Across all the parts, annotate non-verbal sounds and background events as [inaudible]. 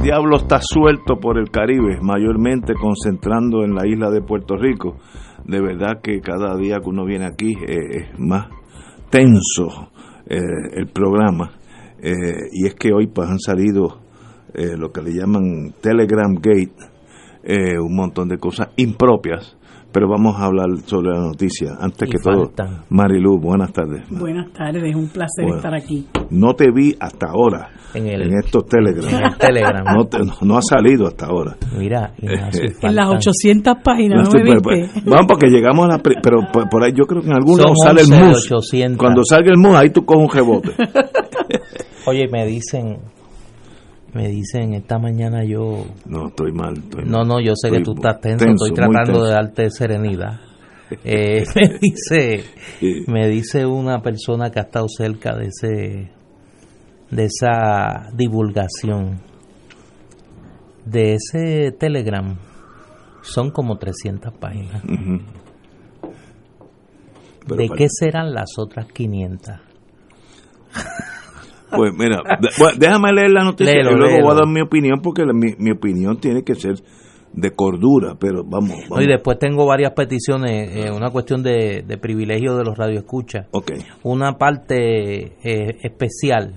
el diablo está suelto por el Caribe, mayormente concentrando en la isla de Puerto Rico. De verdad que cada día que uno viene aquí eh, es más tenso eh, el programa. Eh, y es que hoy pues, han salido lo que le llaman Telegram Gate, un montón de cosas impropias pero vamos a hablar sobre la noticia. Antes que todo, Marilu, buenas tardes. Buenas tardes, un placer estar aquí. No te vi hasta ahora en, estos Telegram. En el Telegram. No, ha salido hasta ahora. Mira, [laughs] en las 800 páginas, no, me viste. [laughs] Vamos, porque llegamos a la... Pero por, ahí yo creo que en algún lado sale el mus. Cuando salga el mus, ahí tú coges un rebote. Oye, me dicen me dicen, esta mañana yo... No, estoy mal. no, no, yo sé que tú estás tenso, estoy tratando de darte serenidad. Eh, [laughs] me dice me dice una persona que ha estado cerca de ese de esa divulgación de ese telegram son como 300 páginas ¿de qué serán las otras 500? [laughs] Pues mira, déjame leer la noticia y luego voy a dar mi opinión porque mi, opinión tiene que ser de cordura, pero vamos. y después tengo varias peticiones, eh, una cuestión de, privilegio de los radioescuchas. Okay. Una parte eh, especial,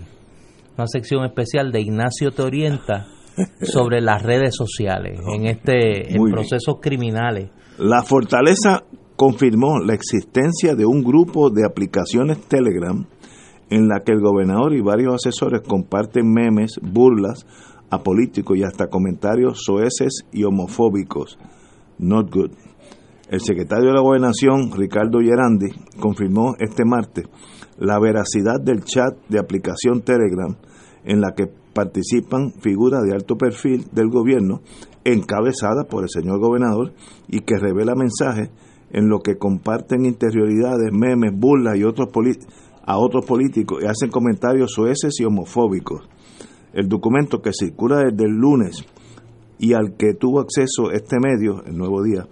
una sección especial de Ignacio Te Orienta [laughs] sobre las redes sociales en este en procesos criminales. La Fortaleza confirmó la existencia de un grupo de aplicaciones Telegram en la que el gobernador y varios asesores comparten memes, burlas a políticos y hasta comentarios soeces y homofóbicos. Not good. El secretario de la Gobernación, Ricardo Gerandi, confirmó este martes la veracidad del chat de aplicación Telegram en la que participan figuras de alto perfil del gobierno encabezada por el señor gobernador y que revela mensajes en lo que comparten interioridades, memes, burlas y otros políticos a otros políticos y hacen comentarios soeces y homofóbicos. El documento que circula desde el lunes y al que tuvo acceso este medio, el Nuevo Día,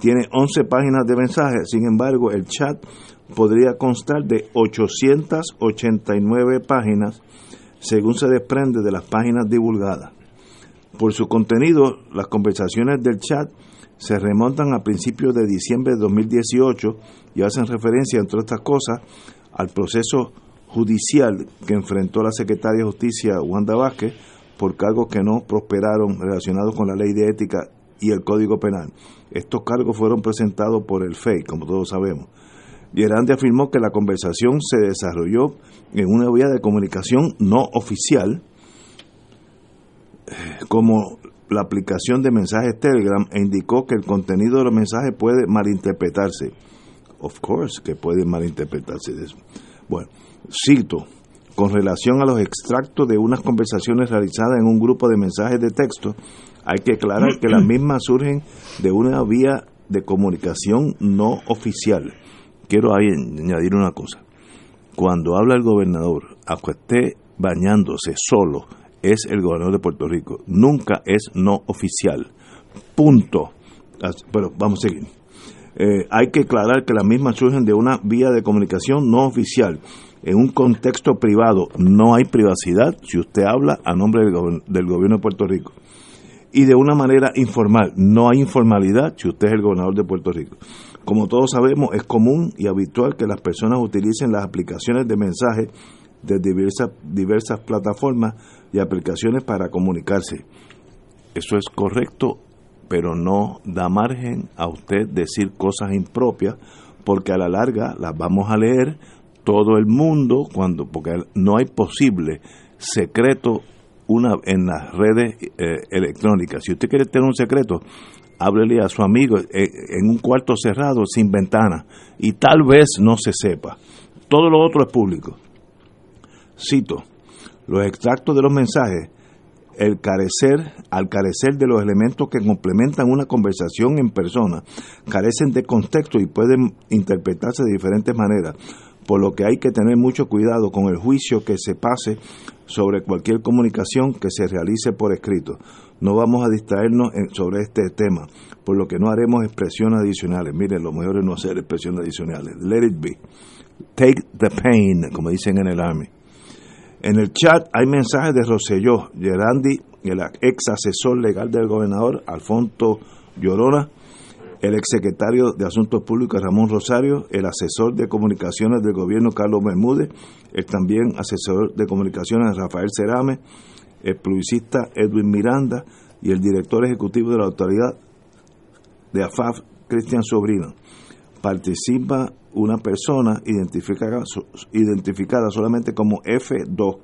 tiene 11 páginas de mensajes, sin embargo el chat podría constar de 889 páginas según se desprende de las páginas divulgadas. Por su contenido, las conversaciones del chat se remontan a principios de diciembre de 2018 y hacen referencia, entre otras cosas, al proceso judicial que enfrentó la secretaria de Justicia Wanda Vázquez por cargos que no prosperaron relacionados con la ley de ética y el Código Penal. Estos cargos fueron presentados por el FEI, como todos sabemos. Gerandi afirmó que la conversación se desarrolló en una vía de comunicación no oficial, eh, como la aplicación de mensajes Telegram, e indicó que el contenido de los mensajes puede malinterpretarse of course, que puede malinterpretarse de eso. Bueno, cito, con relación a los extractos de unas conversaciones realizadas en un grupo de mensajes de texto, hay que aclarar que las mismas surgen de una vía de comunicación no oficial. Quiero añadir una cosa. Cuando habla el gobernador, aunque esté bañándose solo, es el gobernador de Puerto Rico. Nunca es no oficial. Punto. Pero vamos a seguir. Eh, hay que aclarar que las mismas surgen de una vía de comunicación no oficial. En un contexto privado no hay privacidad si usted habla a nombre del, del gobierno de Puerto Rico. Y de una manera informal, no hay informalidad si usted es el gobernador de Puerto Rico. Como todos sabemos, es común y habitual que las personas utilicen las aplicaciones de mensaje de diversas, diversas plataformas y aplicaciones para comunicarse. Eso es correcto pero no da margen a usted decir cosas impropias, porque a la larga las vamos a leer todo el mundo cuando porque no hay posible secreto una en las redes eh, electrónicas. Si usted quiere tener un secreto, háblele a su amigo eh, en un cuarto cerrado sin ventana y tal vez no se sepa. Todo lo otro es público. Cito, los extractos de los mensajes el carecer, al carecer de los elementos que complementan una conversación en persona, carecen de contexto y pueden interpretarse de diferentes maneras, por lo que hay que tener mucho cuidado con el juicio que se pase sobre cualquier comunicación que se realice por escrito. No vamos a distraernos sobre este tema, por lo que no haremos expresiones adicionales. Miren, lo mejor es no hacer expresiones adicionales. Let it be. Take the pain, como dicen en el Army. En el chat hay mensajes de Roselló, Gerandi, el ex asesor legal del gobernador, Alfonso Llorona, el ex secretario de Asuntos Públicos, Ramón Rosario, el asesor de comunicaciones del gobierno, Carlos Bermúdez, el también asesor de comunicaciones, Rafael Cerame, el publicista Edwin Miranda y el director ejecutivo de la autoridad de AFAF, Cristian Sobrino. Participa una persona identificada, identificada solamente como F2.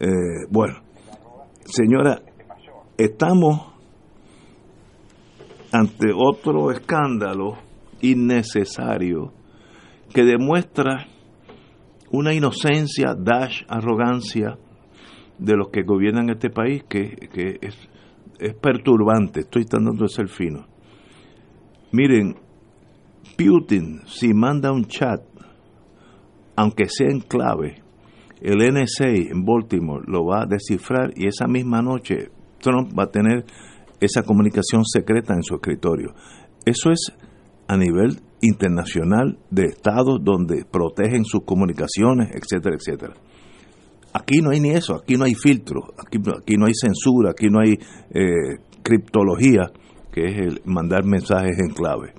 Eh, bueno, señora, estamos ante otro escándalo innecesario que demuestra una inocencia, dash, arrogancia de los que gobiernan este país que, es, es, perturbante. Estoy tratando de ser fino. Miren, Putin, si manda un chat, aunque sea en clave, el NSA en Baltimore lo va a descifrar y esa misma noche Trump va a tener esa comunicación secreta en su escritorio. Eso es a nivel internacional de estados donde protegen sus comunicaciones, etcétera, etcétera. Aquí no hay ni eso, aquí no hay filtro, aquí, aquí no hay censura, aquí no hay eh, criptología, que es el mandar mensajes en clave.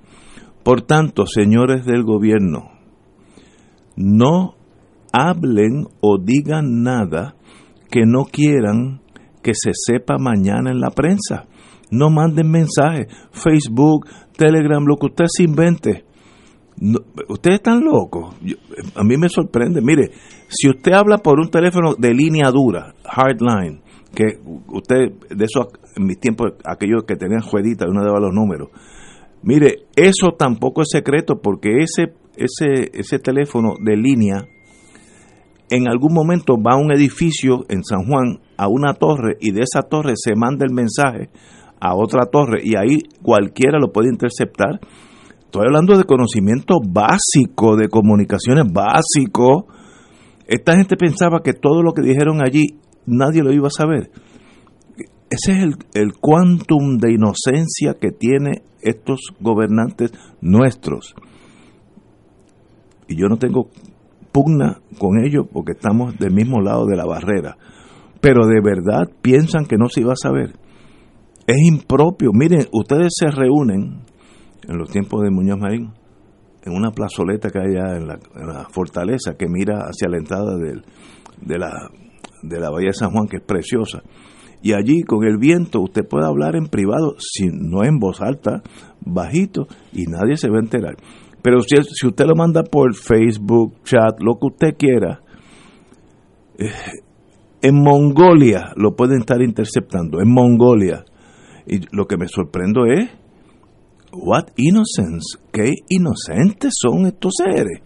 Por tanto, señores del gobierno, no hablen o digan nada que no quieran que se sepa mañana en la prensa. No manden mensajes, Facebook, Telegram, lo que usted se invente. ustedes están locos. a mí me sorprende. Mire, si usted habla por un teléfono de línea dura, hardline, que usted, de eso en mis tiempos, aquellos que tenían jueguita, uno daba los números, Mire, eso tampoco es secreto porque ese, ese, ese teléfono de línea en algún momento va a un edificio en San Juan, a una torre, y de esa torre se manda el mensaje a otra torre y ahí cualquiera lo puede interceptar. Estoy hablando de conocimiento básico, de comunicaciones básico. Esta gente pensaba que todo lo que dijeron allí nadie lo iba a saber. Ese es el, el quantum de inocencia que tiene estos gobernantes nuestros. Y yo no tengo pugna con ellos porque estamos del mismo lado de la barrera. Pero de verdad piensan que no se iba a saber. Es impropio. Miren, ustedes se reúnen en los tiempos de Muñoz Marín, en una plazoleta que hay allá en la, fortaleza que mira hacia la entrada del, de, la, de la Bahía de San Juan, que es preciosa y allí con el viento usted puede hablar en privado, si no en voz alta, bajito, y nadie se va a enterar. Pero si, si usted lo manda por Facebook, chat, lo que usted quiera, eh, en Mongolia lo pueden estar interceptando, en Mongolia. Y lo que me sorprendo es, what innocence, qué inocentes son estos seres.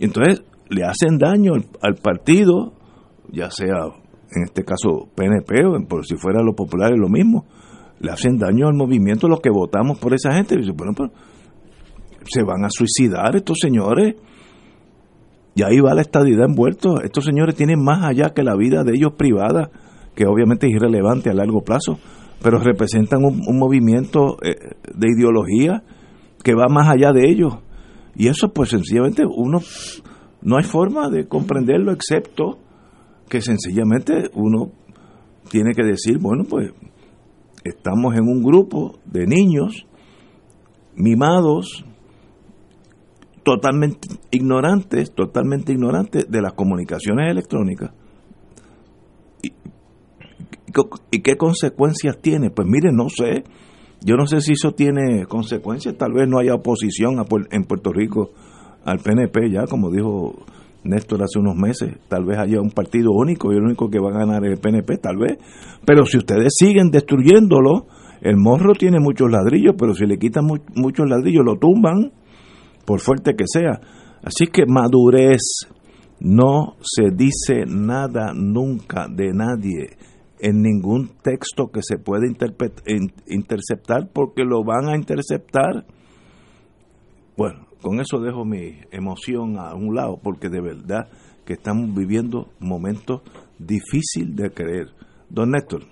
Entonces le hacen daño al partido, ya sea en este caso PNP, o por si fuera lo popular es lo mismo, le hacen daño al movimiento los que votamos por esa gente. bueno, se van a suicidar estos señores. Y ahí va la estadidad envuelto. Estos señores tienen más allá que la vida de ellos privada, que obviamente es irrelevante a largo plazo, pero representan un, un movimiento eh, de ideología que va más allá de ellos. Y eso pues sencillamente uno no hay forma de comprenderlo excepto que sencillamente uno tiene que decir, bueno, pues estamos en un grupo de niños mimados, totalmente ignorantes, totalmente ignorantes de las comunicaciones electrónicas. ¿Y, qué consecuencias tiene? Pues mire, no sé. Yo no sé si eso tiene consecuencias. Tal vez no haya oposición en Puerto Rico al PNP ya, como dijo Néstor hace unos meses, tal vez haya un partido único y el único que va a ganar el PNP, tal vez. Pero si ustedes siguen destruyéndolo, el morro tiene muchos ladrillos, pero si le quitan muchos ladrillos, lo tumban, por fuerte que sea. Así que madurez, no se dice nada nunca de nadie en ningún texto que se pueda interceptar porque lo van a interceptar. Bueno, con eso dejo mi emoción a un lado porque de verdad que estamos viviendo momentos difíciles de creer. Don Néstor.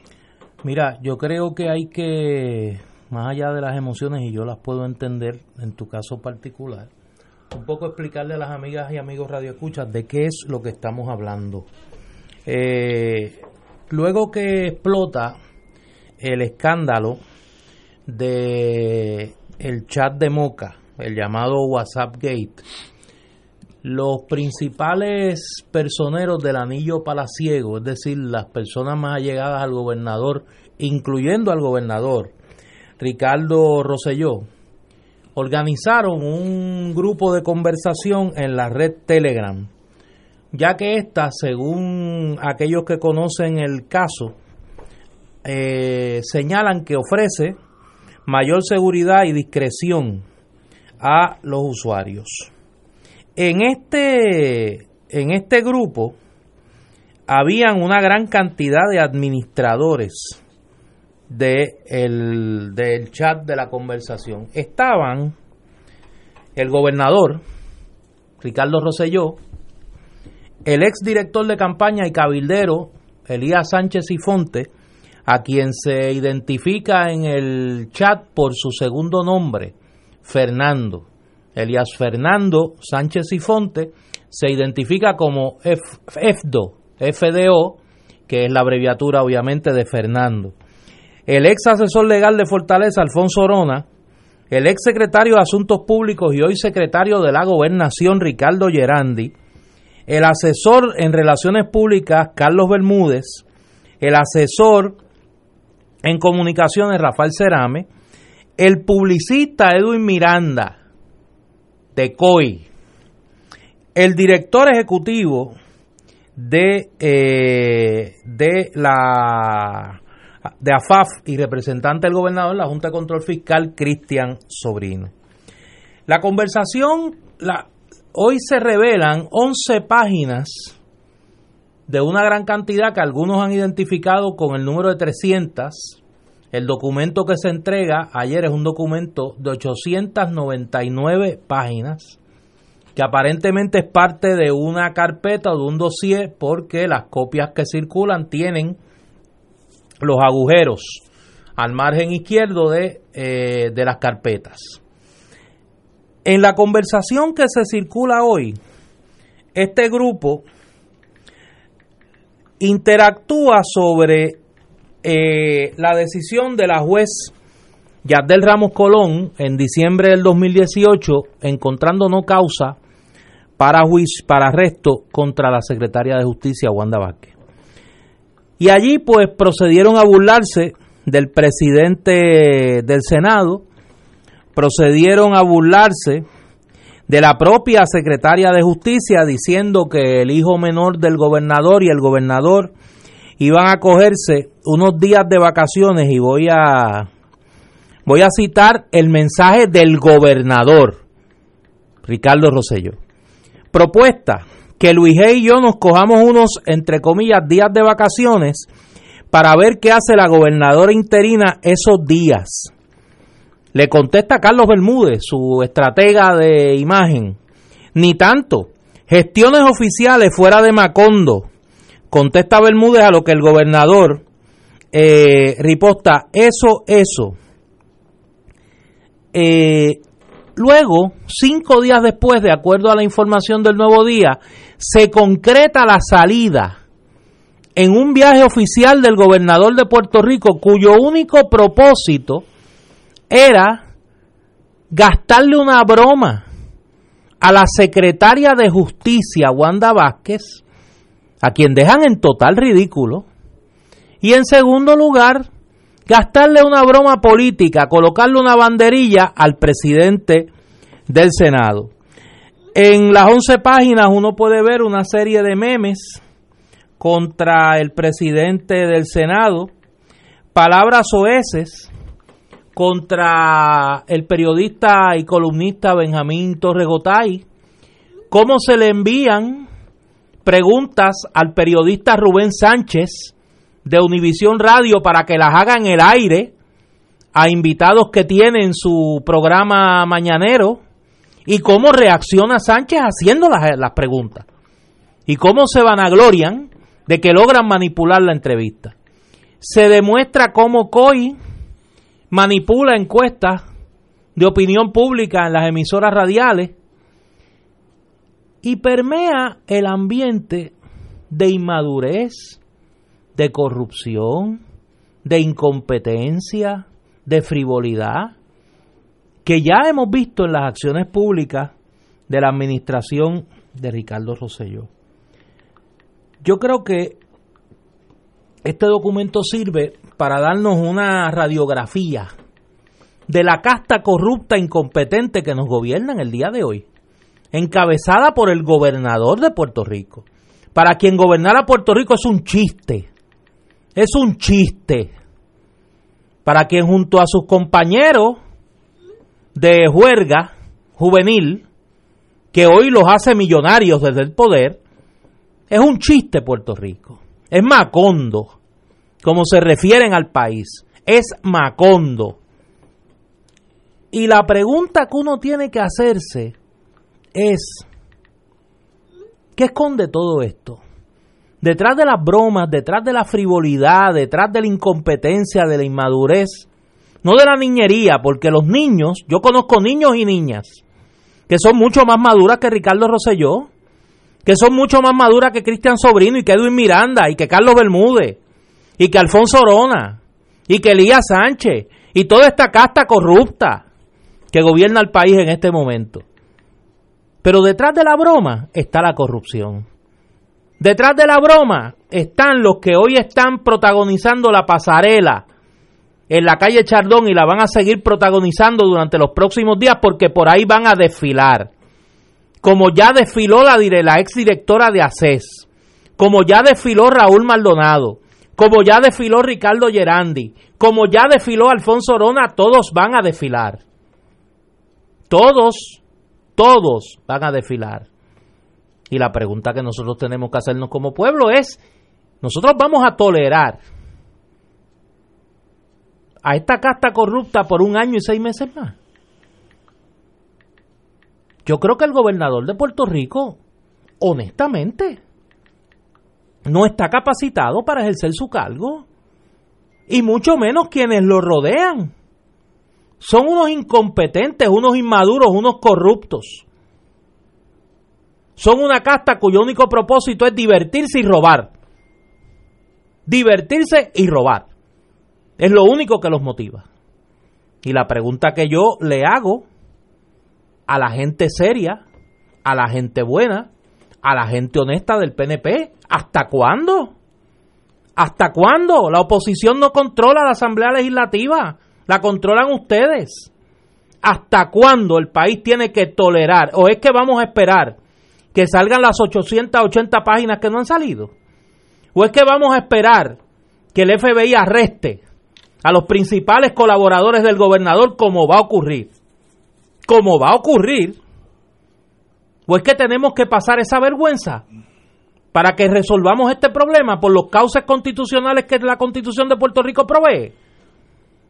Mira, yo creo que hay que, más allá de las emociones, y yo las puedo entender en tu caso particular, un poco explicarle a las amigas y amigos radioescuchas de qué es lo que estamos hablando. Eh, luego que explota el escándalo de el chat de Moca, el llamado WhatsApp Gate, los principales personeros del anillo palaciego, es decir, las personas más allegadas al gobernador, incluyendo al gobernador, Ricardo Rosselló, organizaron un grupo de conversación en la red Telegram, ya que esta, según aquellos que conocen el caso, eh, señalan que ofrece mayor seguridad y discreción a los usuarios. En este, en este grupo habían una gran cantidad de administradores de el, del chat de la conversación. Estaban el gobernador, Ricardo Rosselló, el ex director de campaña y cabildero, Elías Sánchez y Fonte, a quien se identifica en el chat por su segundo nombre, Fernando. Elías Fernando Sánchez y Fonte se identifica como FDO, FDO, que es la abreviatura obviamente de Fernando. El ex asesor legal de Fortaleza, Alfonso Orona, el ex secretario de Asuntos Públicos y hoy secretario de la Gobernación, Ricardo Gerandi, el asesor en Relaciones Públicas, Carlos Bermúdez, el asesor en Comunicaciones, Rafael Cerame, el publicista Edwin Miranda, de COI, el director ejecutivo de, eh, de la de AFAF y representante del gobernador en la Junta de Control Fiscal, Cristian Sobrino. La conversación, la, hoy se revelan 11 páginas de una gran cantidad que algunos han identificado con el número de 300. El documento que se entrega ayer es un documento de 899 páginas que aparentemente es parte de una carpeta o de un dossier porque las copias que circulan tienen los agujeros al margen izquierdo de, eh, de las carpetas. En la conversación que se circula hoy, este grupo interactúa sobre eh, la decisión de la juez Yardel Ramos Colón en diciembre del 2018 encontrando no causa para, para arresto contra la secretaria de Justicia Wanda Vázquez. Y allí pues procedieron a burlarse del presidente del Senado, procedieron a burlarse de la propia secretaria de Justicia diciendo que el hijo menor del gobernador y el gobernador iban a cogerse unos días de vacaciones y voy a voy a citar el mensaje del gobernador Ricardo Rosello. Propuesta que Luis G. y yo nos cojamos unos, entre comillas, días de vacaciones para ver qué hace la gobernadora interina esos días. Le contesta Carlos Bermúdez, su estratega de imagen. Ni tanto. Gestiones oficiales fuera de Macondo. Contesta Bermúdez a lo que el gobernador eh, riposta. Eso, eso. Eh, Luego, cinco días después, de acuerdo a la información del nuevo día, se concreta la salida en un viaje oficial del gobernador de Puerto Rico, cuyo único propósito era gastarle una broma a la secretaria de Justicia, Wanda Vázquez, a quien dejan en total ridículo, y en segundo lugar, gastarle una broma política, colocarle una banderilla al presidente del Senado. En las 11 páginas uno puede ver una serie de memes contra el presidente del Senado, palabras oeces contra el periodista y columnista Benjamín Torregotay, cómo se le envían preguntas al periodista Rubén Sánchez, de Univisión Radio para que las haga en el aire a invitados que tienen su programa mañanero y cómo reacciona Sánchez haciendo las, las preguntas y cómo se vanaglorian de que logran manipular la entrevista. Se demuestra cómo COI manipula encuestas de opinión pública en las emisoras radiales y permea el ambiente de inmadurez, de corrupción, de incompetencia, de frivolidad, que ya hemos visto en las acciones públicas de la administración de Ricardo Rosselló. Yo creo que este documento sirve para darnos una radiografía de la casta corrupta e incompetente que nos gobierna en el día de hoy, encabezada por el gobernador de Puerto Rico. Para quien gobernara Puerto Rico es un chiste, es un chiste. Para quien junto a sus compañeros de juerga juvenil, que hoy los hace millonarios desde el poder, es un chiste Puerto Rico. Es Macondo, como se refieren al país. Es Macondo. Y la pregunta que uno tiene que hacerse es, ¿qué esconde todo esto? Detrás de las bromas, detrás de la frivolidad, detrás de la incompetencia, de la inmadurez, no de la niñería, porque los niños, yo conozco niños y niñas que son mucho más maduras que Ricardo Rosselló, que son mucho más maduras que Cristian Sobrino y que Edwin Miranda y que Carlos Bermúdez y que Alfonso Orona y que Elías Sánchez y toda esta casta corrupta que gobierna el país en este momento. Pero detrás de la broma está la corrupción. Detrás de la broma están los que hoy están protagonizando la pasarela en la calle Chardón y la van a seguir protagonizando durante los próximos días porque por ahí van a desfilar como ya desfiló la, la exdirectora de ACES, como ya desfiló Raúl Maldonado, como ya desfiló Ricardo Gerandi, como ya desfiló Alfonso Orona, todos van a desfilar. Todos, todos van a desfilar. Y la pregunta que nosotros tenemos que hacernos como pueblo es, nosotros vamos a tolerar a esta casta corrupta por un año y seis meses más. Yo creo que el gobernador de Puerto Rico, honestamente, no está capacitado para ejercer su cargo. Y mucho menos quienes lo rodean. Son unos incompetentes, unos inmaduros, unos corruptos. Son una casta cuyo único propósito es divertirse y robar. Divertirse y robar. Es lo único que los motiva. Y la pregunta que yo le hago a la gente seria, a la gente buena, a la gente honesta del PNP. ¿Hasta cuándo? ¿Hasta cuándo? La oposición no controla la Asamblea Legislativa, la controlan ustedes. ¿Hasta cuándo el país tiene que tolerar? ¿O es que vamos a esperar que salgan las 880 páginas que no han salido? ¿O es que vamos a esperar que el FBI arreste a los principales colaboradores del gobernador como va a ocurrir? como va a ocurrir, o es que tenemos que pasar esa vergüenza para que resolvamos este problema por los cauces constitucionales que la Constitución de Puerto Rico provee.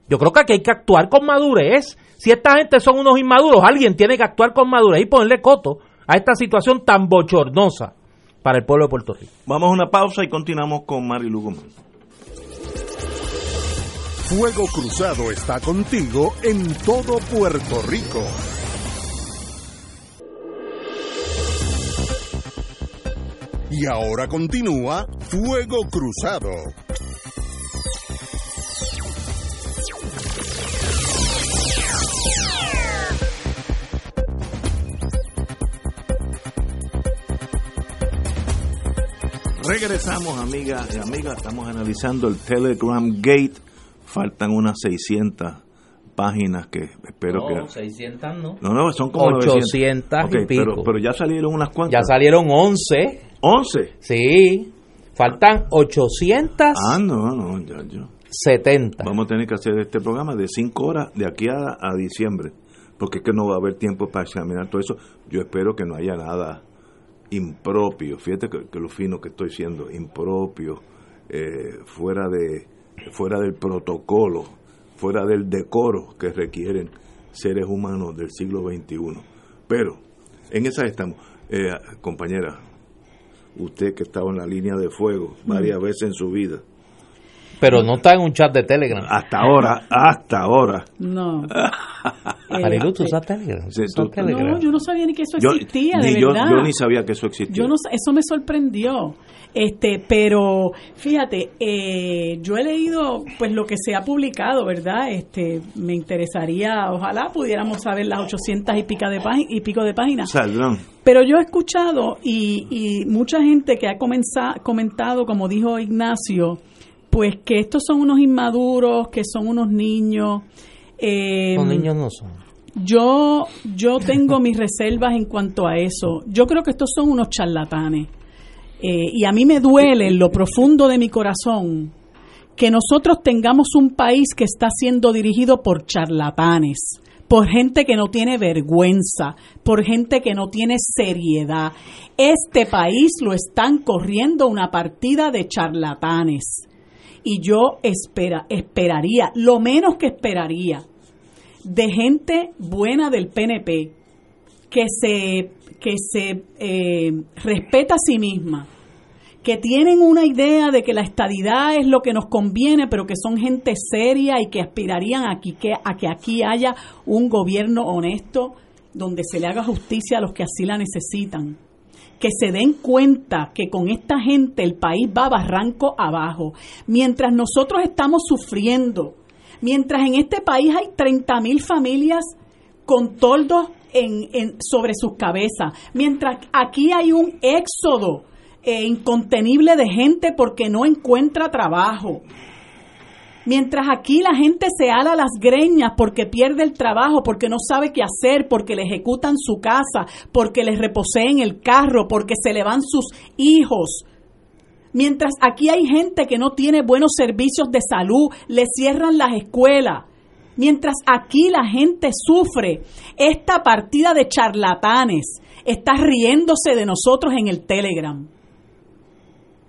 Yo creo que aquí hay que actuar con madurez. Si esta gente son unos inmaduros, alguien tiene que actuar con madurez y ponerle coto a esta situación tan bochornosa para el pueblo de Puerto Rico. Vamos a una pausa y continuamos con Marilu Gómez. Fuego Cruzado está contigo en todo Puerto Rico. Y ahora continúa Fuego Cruzado. Regresamos, amigas y amigas. Estamos analizando el Telegram Gate faltan unas 600 páginas que espero no, que... 600 no. No, no, son como 800 y pico. Pero, pero, ya salieron unas cuantas. Ya salieron 11. ¿11? Sí. Faltan 800. Ah, no, no, ya, ya. 70. Vamos a tener que hacer este programa de 5 horas de aquí a, a, diciembre, porque es que no va a haber tiempo para examinar todo eso. Yo espero que no haya nada impropio, fíjate que, que lo fino que estoy siendo, impropio, eh, fuera de fuera del protocolo, fuera del decoro que requieren seres humanos del siglo XXI. Pero en esa estamos. Eh, compañera, usted que estaba en la línea de fuego varias veces en su vida, pero no está en un chat de Telegram. Hasta ahora, hasta ahora. No. [laughs] Marilu, ¿tú usas Telegram? No, yo no sabía ni que eso existía, de verdad. Yo, ni sabía que eso existía. Yo no, eso me sorprendió. Este, pero fíjate, eh, yo he leído pues lo que se ha publicado, ¿verdad? Este, me interesaría, ojalá pudiéramos saber las 800 y, pica de y pico de páginas. Saldrán. Pero yo he escuchado y, y mucha gente que ha comentado, como dijo Ignacio, pues que estos son unos inmaduros, que son unos niños. Eh, Los niños no son. Yo, yo tengo mis reservas en cuanto a eso. Yo creo que estos son unos charlatanes. Eh, y a mí me duele en lo profundo de mi corazón que nosotros tengamos un país que está siendo dirigido por charlatanes, por gente que no tiene vergüenza, por gente que no tiene seriedad. Este país lo están corriendo una partida de charlatanes y yo espera, esperaría, lo menos que esperaría, de gente buena del PNP, que se, que se eh, respeta a sí misma, que tienen una idea de que la estadidad es lo que nos conviene, pero que son gente seria y que aspirarían que, a que aquí haya un gobierno honesto donde se le haga justicia a los que así la necesitan que se den cuenta que con esta gente el país va barranco abajo. Mientras nosotros estamos sufriendo, mientras en este país hay 30 mil familias con toldos en, sobre sus cabezas, mientras aquí hay un éxodo eh, incontenible de gente porque no encuentra trabajo, Mientras aquí la gente se ala las greñas porque pierde el trabajo, porque no sabe qué hacer, porque le ejecutan su casa, porque les reposeen el carro, porque se le van sus hijos. Mientras aquí hay gente que no tiene buenos servicios de salud, le cierran las escuelas. Mientras aquí la gente sufre esta partida de charlatanes, está riéndose de nosotros en el Telegram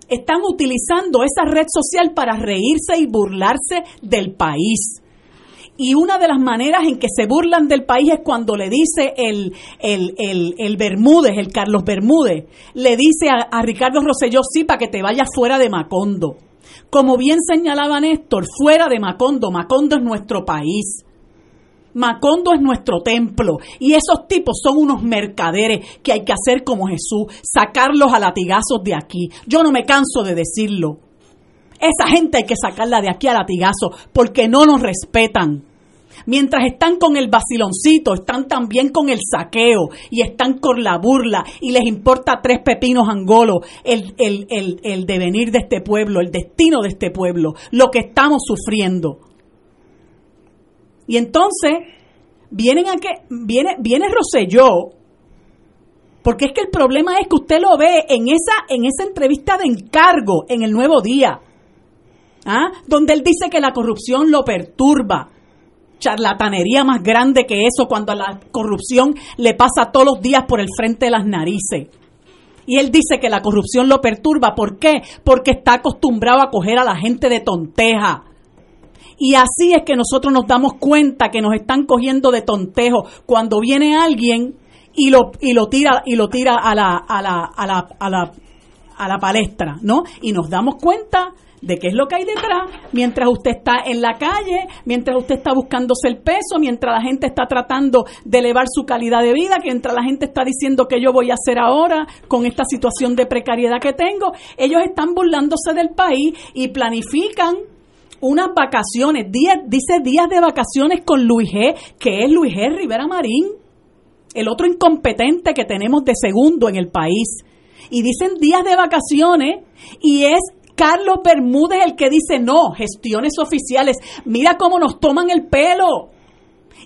están utilizando esa red social para reírse y burlarse del país. Y una de las maneras en que se burlan del país es cuando le dice el, el, el, el Bermúdez, el Carlos Bermúdez, le dice a, a Ricardo Rosselló, sí, para que te vayas fuera de Macondo. Como bien señalaba Néstor, fuera de Macondo, Macondo es nuestro país. Macondo es nuestro templo y esos tipos son unos mercaderes que hay que hacer como Jesús, sacarlos a latigazos de aquí. Yo no me canso de decirlo. Esa gente hay que sacarla de aquí a latigazos porque no nos respetan. Mientras están con el vaciloncito, están también con el saqueo y están con la burla y les importa tres pepinos angolos el, el, el, el devenir de este pueblo, el destino de este pueblo, lo que estamos sufriendo. Y entonces vienen a que viene viene Rosselló porque es que el problema es que usted lo ve en esa en esa entrevista de encargo en el Nuevo Día. ¿ah? Donde él dice que la corrupción lo perturba. Charlatanería más grande que eso cuando la corrupción le pasa todos los días por el frente de las narices. Y él dice que la corrupción lo perturba. ¿Por qué? Porque está acostumbrado a coger a la gente de tonteja. Y así es que nosotros nos damos cuenta que nos están cogiendo de tontejo cuando viene alguien y lo, y lo tira, y lo tira a la, a la, a la, a la, a la palestra, ¿no? Y nos damos cuenta de qué es lo que hay detrás, mientras usted está en la calle, mientras usted está buscándose el peso, mientras la gente está tratando de elevar su calidad de vida, mientras la gente está diciendo que yo voy a hacer ahora con esta situación de precariedad que tengo, ellos están burlándose del país y planifican unas vacaciones, dice días de vacaciones con Luis G, que es Luis G. Rivera Marín, el otro incompetente que tenemos de segundo en el país. Y dicen días de vacaciones y es Carlos Bermúdez el que dice no, gestiones oficiales. Mira cómo nos toman el pelo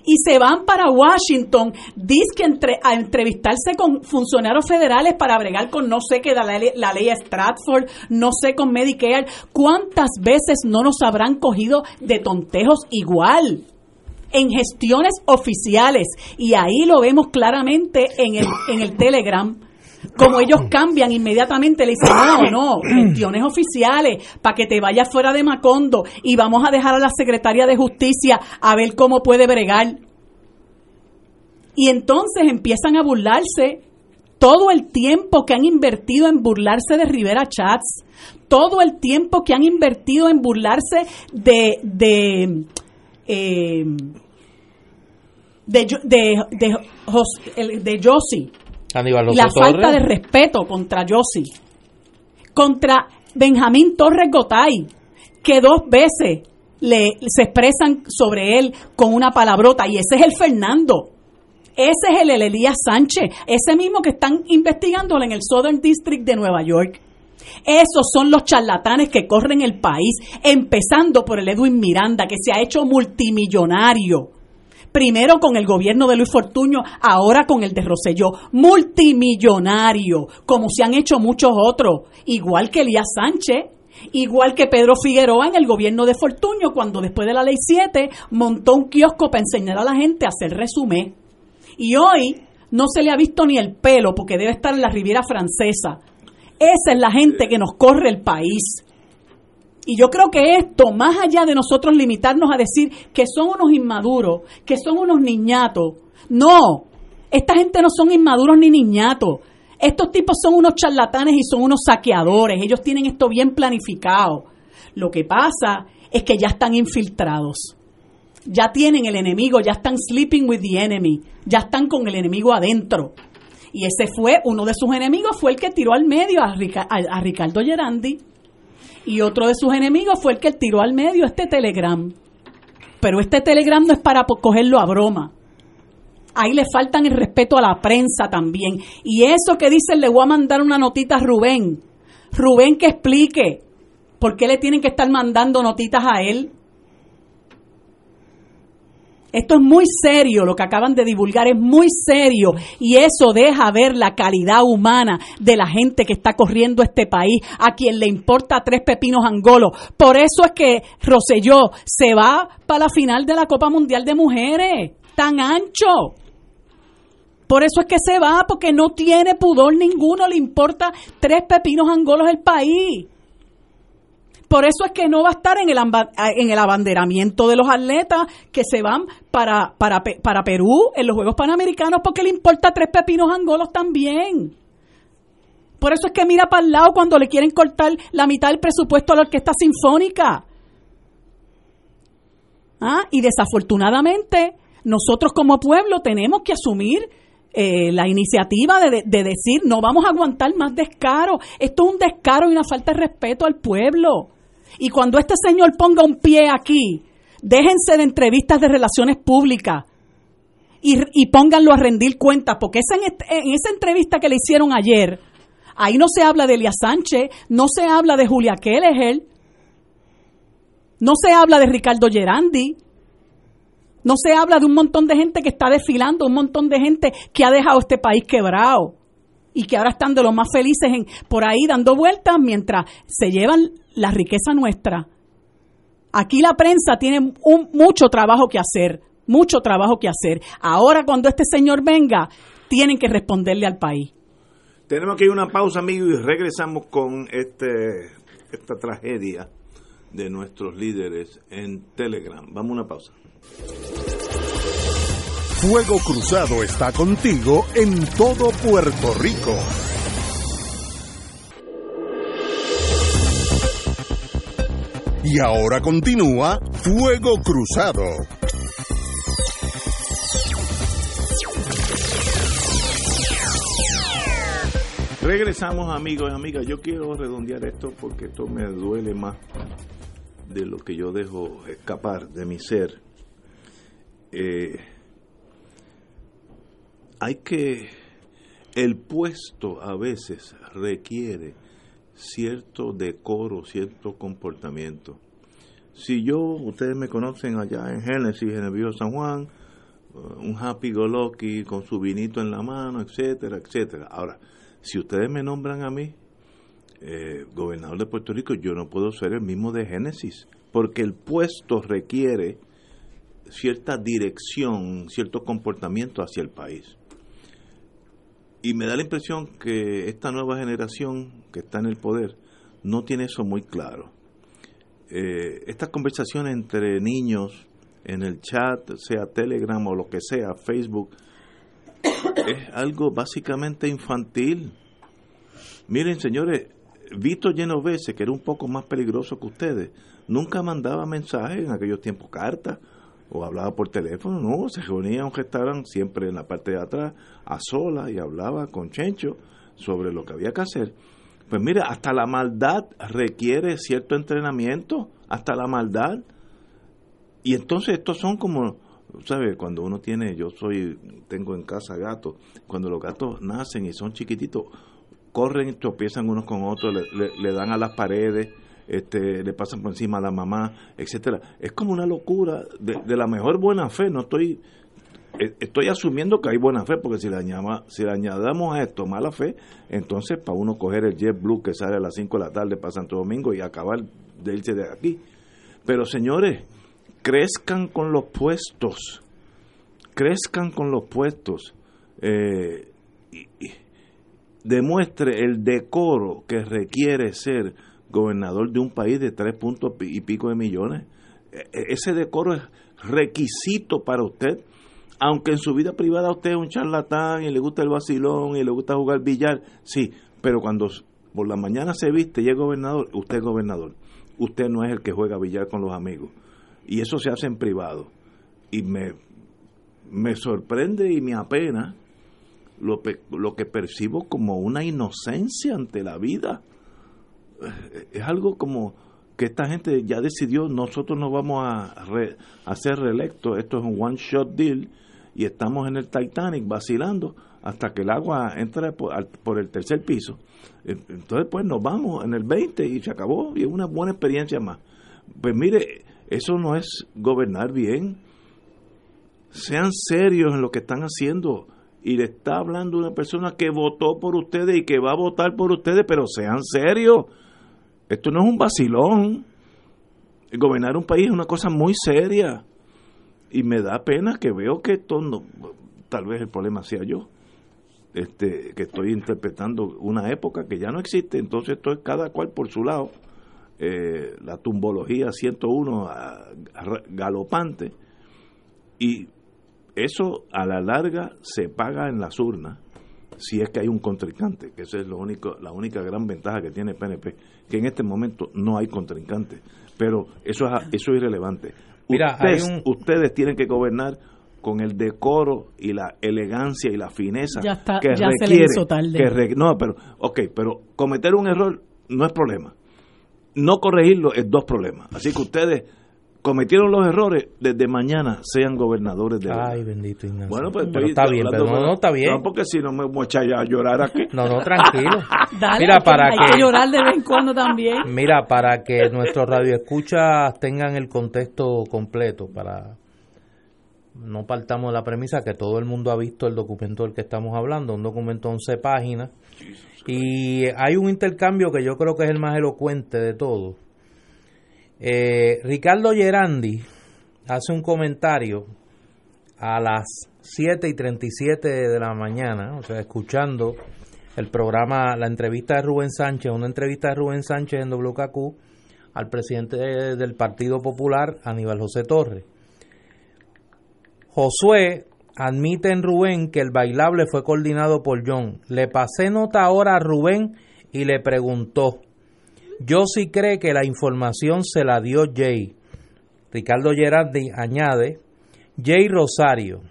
y se van para Washington, dice entre, a entrevistarse con funcionarios federales para bregar con no sé qué, la ley, la ley Stratford, no sé con Medicare. ¿Cuántas veces no nos habrán cogido de tontejos igual? en gestiones oficiales y ahí lo vemos claramente en el, en el Telegram como ellos cambian inmediatamente, le dicen, no, no, gestiones oficiales, para que te vayas fuera de Macondo y vamos a dejar a la secretaria de Justicia a ver cómo puede bregar. Y entonces empiezan a burlarse todo el tiempo que han invertido en burlarse de Rivera Chats, todo el tiempo que han invertido en burlarse de de eh, de, de, de, de la falta de respeto contra Yossi, contra Benjamín Torres Gotay, que dos veces le, se expresan sobre él con una palabrota, y ese es el Fernando. Ese es el Elías Sánchez, ese mismo que están investigándolo en el Southern District de Nueva York. Esos son los charlatanes que corren el país, empezando por el Edwin Miranda, que se ha hecho multimillonario. Primero con el gobierno de Luis Fortuño, ahora con el de Roselló. Multimillonario, como se han hecho muchos otros, igual que Elías Sánchez, igual que Pedro Figueroa en el gobierno de Fortuño, cuando después de la ley 7 montó un kiosco para enseñar a la gente a hacer resumen. Y hoy no se le ha visto ni el pelo porque debe estar en la Riviera Francesa. Esa es la gente que nos corre el país. Y yo creo que esto, más allá de nosotros limitarnos a decir que son unos inmaduros, que son unos niñatos, no, esta gente no son inmaduros ni niñatos. Estos tipos son unos charlatanes y son unos saqueadores. Ellos tienen esto bien planificado. Lo que pasa es que ya están infiltrados ya tienen el enemigo, ya están sleeping with the enemy, ya están con el enemigo adentro. Y ese fue, uno de sus enemigos fue el que tiró al medio a, a, Ricardo Gerandi. Y otro de sus enemigos fue el que tiró al medio este telegram. Pero este telegram no es para cogerlo a broma. Ahí le faltan el respeto a la prensa también. Y eso que dicen, le voy a mandar una notita a Rubén. Rubén que explique por qué le tienen que estar mandando notitas a él esto es muy serio, lo que acaban de divulgar es muy serio y eso deja ver la calidad humana de la gente que está corriendo este país, a quien le importa tres pepinos angolos. Por eso es que Roselló se va para la final de la Copa Mundial de Mujeres, tan ancho. Por eso es que se va, porque no tiene pudor ninguno, le importa tres pepinos angolos el país. Por eso es que no va a estar en el, en el abanderamiento de los atletas que se van para Perú en los Juegos Panamericanos porque le importa tres pepinos angolos también. Por eso es que mira para el lado cuando le quieren cortar la mitad del presupuesto a la orquesta sinfónica. ¿Ah? Y desafortunadamente, nosotros como pueblo tenemos que asumir eh, la iniciativa de, de, decir no vamos a aguantar más descaro. Esto es un descaro y una falta de respeto al pueblo. Y cuando este señor ponga un pie aquí, déjense de entrevistas de relaciones públicas y, pónganlo a rendir cuentas, porque esa, en, esa entrevista que le hicieron ayer, ahí no se habla de Elia Sánchez, no se habla de Julia Kelleher, no se habla de Ricardo Gerandi, no se habla de un montón de gente que está desfilando, un montón de gente que ha dejado este país quebrado y que ahora están de los más felices por ahí dando vueltas mientras se llevan la riqueza nuestra. Aquí la prensa tiene mucho trabajo que hacer, mucho trabajo que hacer. Ahora cuando este señor venga, tienen que responderle al país. Tenemos que ir una pausa, amigos, y regresamos con este, esta tragedia de nuestros líderes en Telegram. Vamos a una pausa. Fuego Cruzado está contigo en todo Puerto Rico. Y ahora continúa Fuego Cruzado. Regresamos amigos y amigas. Yo quiero redondear esto porque esto me duele más de lo que yo dejo escapar de mi ser. Eh, hay que, el puesto a veces requiere cierto decoro, cierto comportamiento. Si yo, ustedes me conocen allá en Génesis, en el Viejo San Juan, uh, un happy go lucky con su vinito en la mano, etcétera, etcétera. Ahora, si ustedes me nombran a mí eh, gobernador de Puerto Rico, yo no puedo ser el mismo de Génesis, porque el puesto requiere cierta dirección, cierto comportamiento hacia el país y me da la impresión que esta nueva generación que está en el poder no tiene eso muy claro. Eh, estas conversaciones entre niños en el chat, sea Telegram o lo que sea, Facebook, [coughs] es algo básicamente infantil. Miren, señores, Vito Genovese, que era un poco más peligroso que ustedes, nunca mandaba mensajes en aquellos tiempos, cartas, o hablaba por teléfono, no, se reunía en un siempre en la parte de atrás, a solas, y hablaba con Chencho sobre lo que había que hacer. Pues mira, hasta la maldad requiere cierto entrenamiento, hasta la maldad. Y entonces estos son como, ¿sabes? Cuando uno tiene, yo soy, tengo en casa gatos, cuando los gatos nacen y son chiquititos, corren tropiezan unos con otros, le, dan a las paredes, este, le pasan por encima a la mamá, etcétera. Es como una locura de, la mejor buena fe. No estoy eh, estoy asumiendo que hay buena fe, porque si le, añadamos a esto mala fe, entonces para uno coger el Jet Blue que sale a las 5 de la tarde para Santo Domingo y acabar de irse de aquí. Pero señores, crezcan con los puestos, crezcan con los puestos. Eh, demuestre el decoro que requiere ser gobernador de un país de tres puntos y pico de millones. E, e, ese decoro es requisito para usted. Aunque en su vida privada usted es un charlatán y le gusta el vacilón y le gusta jugar billar, sí, pero cuando por la mañana se viste y es gobernador, usted es gobernador. Usted no es el que juega billar con los amigos. Y eso se hace en privado. Y me, me sorprende y me apena lo, lo que percibo como una inocencia ante la vida. Es algo como que esta gente ya decidió, nosotros no vamos a, a ser reelectos, esto es un one shot deal y estamos en el Titanic vacilando hasta que el agua entra por, por, el tercer piso. Entonces, pues nos vamos en el 20 y se acabó y es una buena experiencia más. Pues mire, eso no es gobernar bien. Sean serios en lo que están haciendo y le está hablando una persona que votó por ustedes y que va a votar por ustedes, pero sean serios. Esto no es un vacilón. Gobernar un país es una cosa muy seria. Y me da pena que veo que esto tal vez el problema sea yo, este, que estoy interpretando una época que ya no existe, entonces esto es cada cual por su lado. Eh, la tumbología 101 galopante. Y eso a la larga se paga en las urnas si es que hay un contrincante, que esa es lo único, la única gran ventaja que tiene PNP, que en este momento no hay contrincante. Pero eso es, eso es irrelevante. Mira, ustedes, ustedes tienen que gobernar con el decoro y la elegancia y la fineza que requiere. no, pero, ok, pero cometer un error no es problema. No corregirlo es dos problemas. Así que ustedes cometieron los errores, desde mañana sean gobernadores de Ay, bendito Ignacio. Bueno, pues pero está bien, pero no, no, está bien. No, porque si no me voy a echar a llorar aquí. [laughs] No, no, tranquilo. [laughs] Dale, Mira, para hay que, llorar de vez en cuando también. Mira, para que nuestros radioescuchas tengan el contexto completo, para no partamos de la premisa que todo el mundo ha visto el documento del que estamos hablando, un documento de 11 páginas, y hay un intercambio que yo creo que es el más elocuente de todos eh, Ricardo Gerandi hace un comentario a las 7 y 37 de la mañana, o sea, escuchando el programa, la entrevista de Rubén Sánchez, una entrevista de Rubén Sánchez en WKQ al presidente del Partido Popular, Aníbal José Torres. Josué admite en Rubén que el bailable fue coordinado por John. Le pasé nota ahora a Rubén y le preguntó, yo sí creo que la información se la dio Jay. Ricardo Gerardi añade, Jay Rosario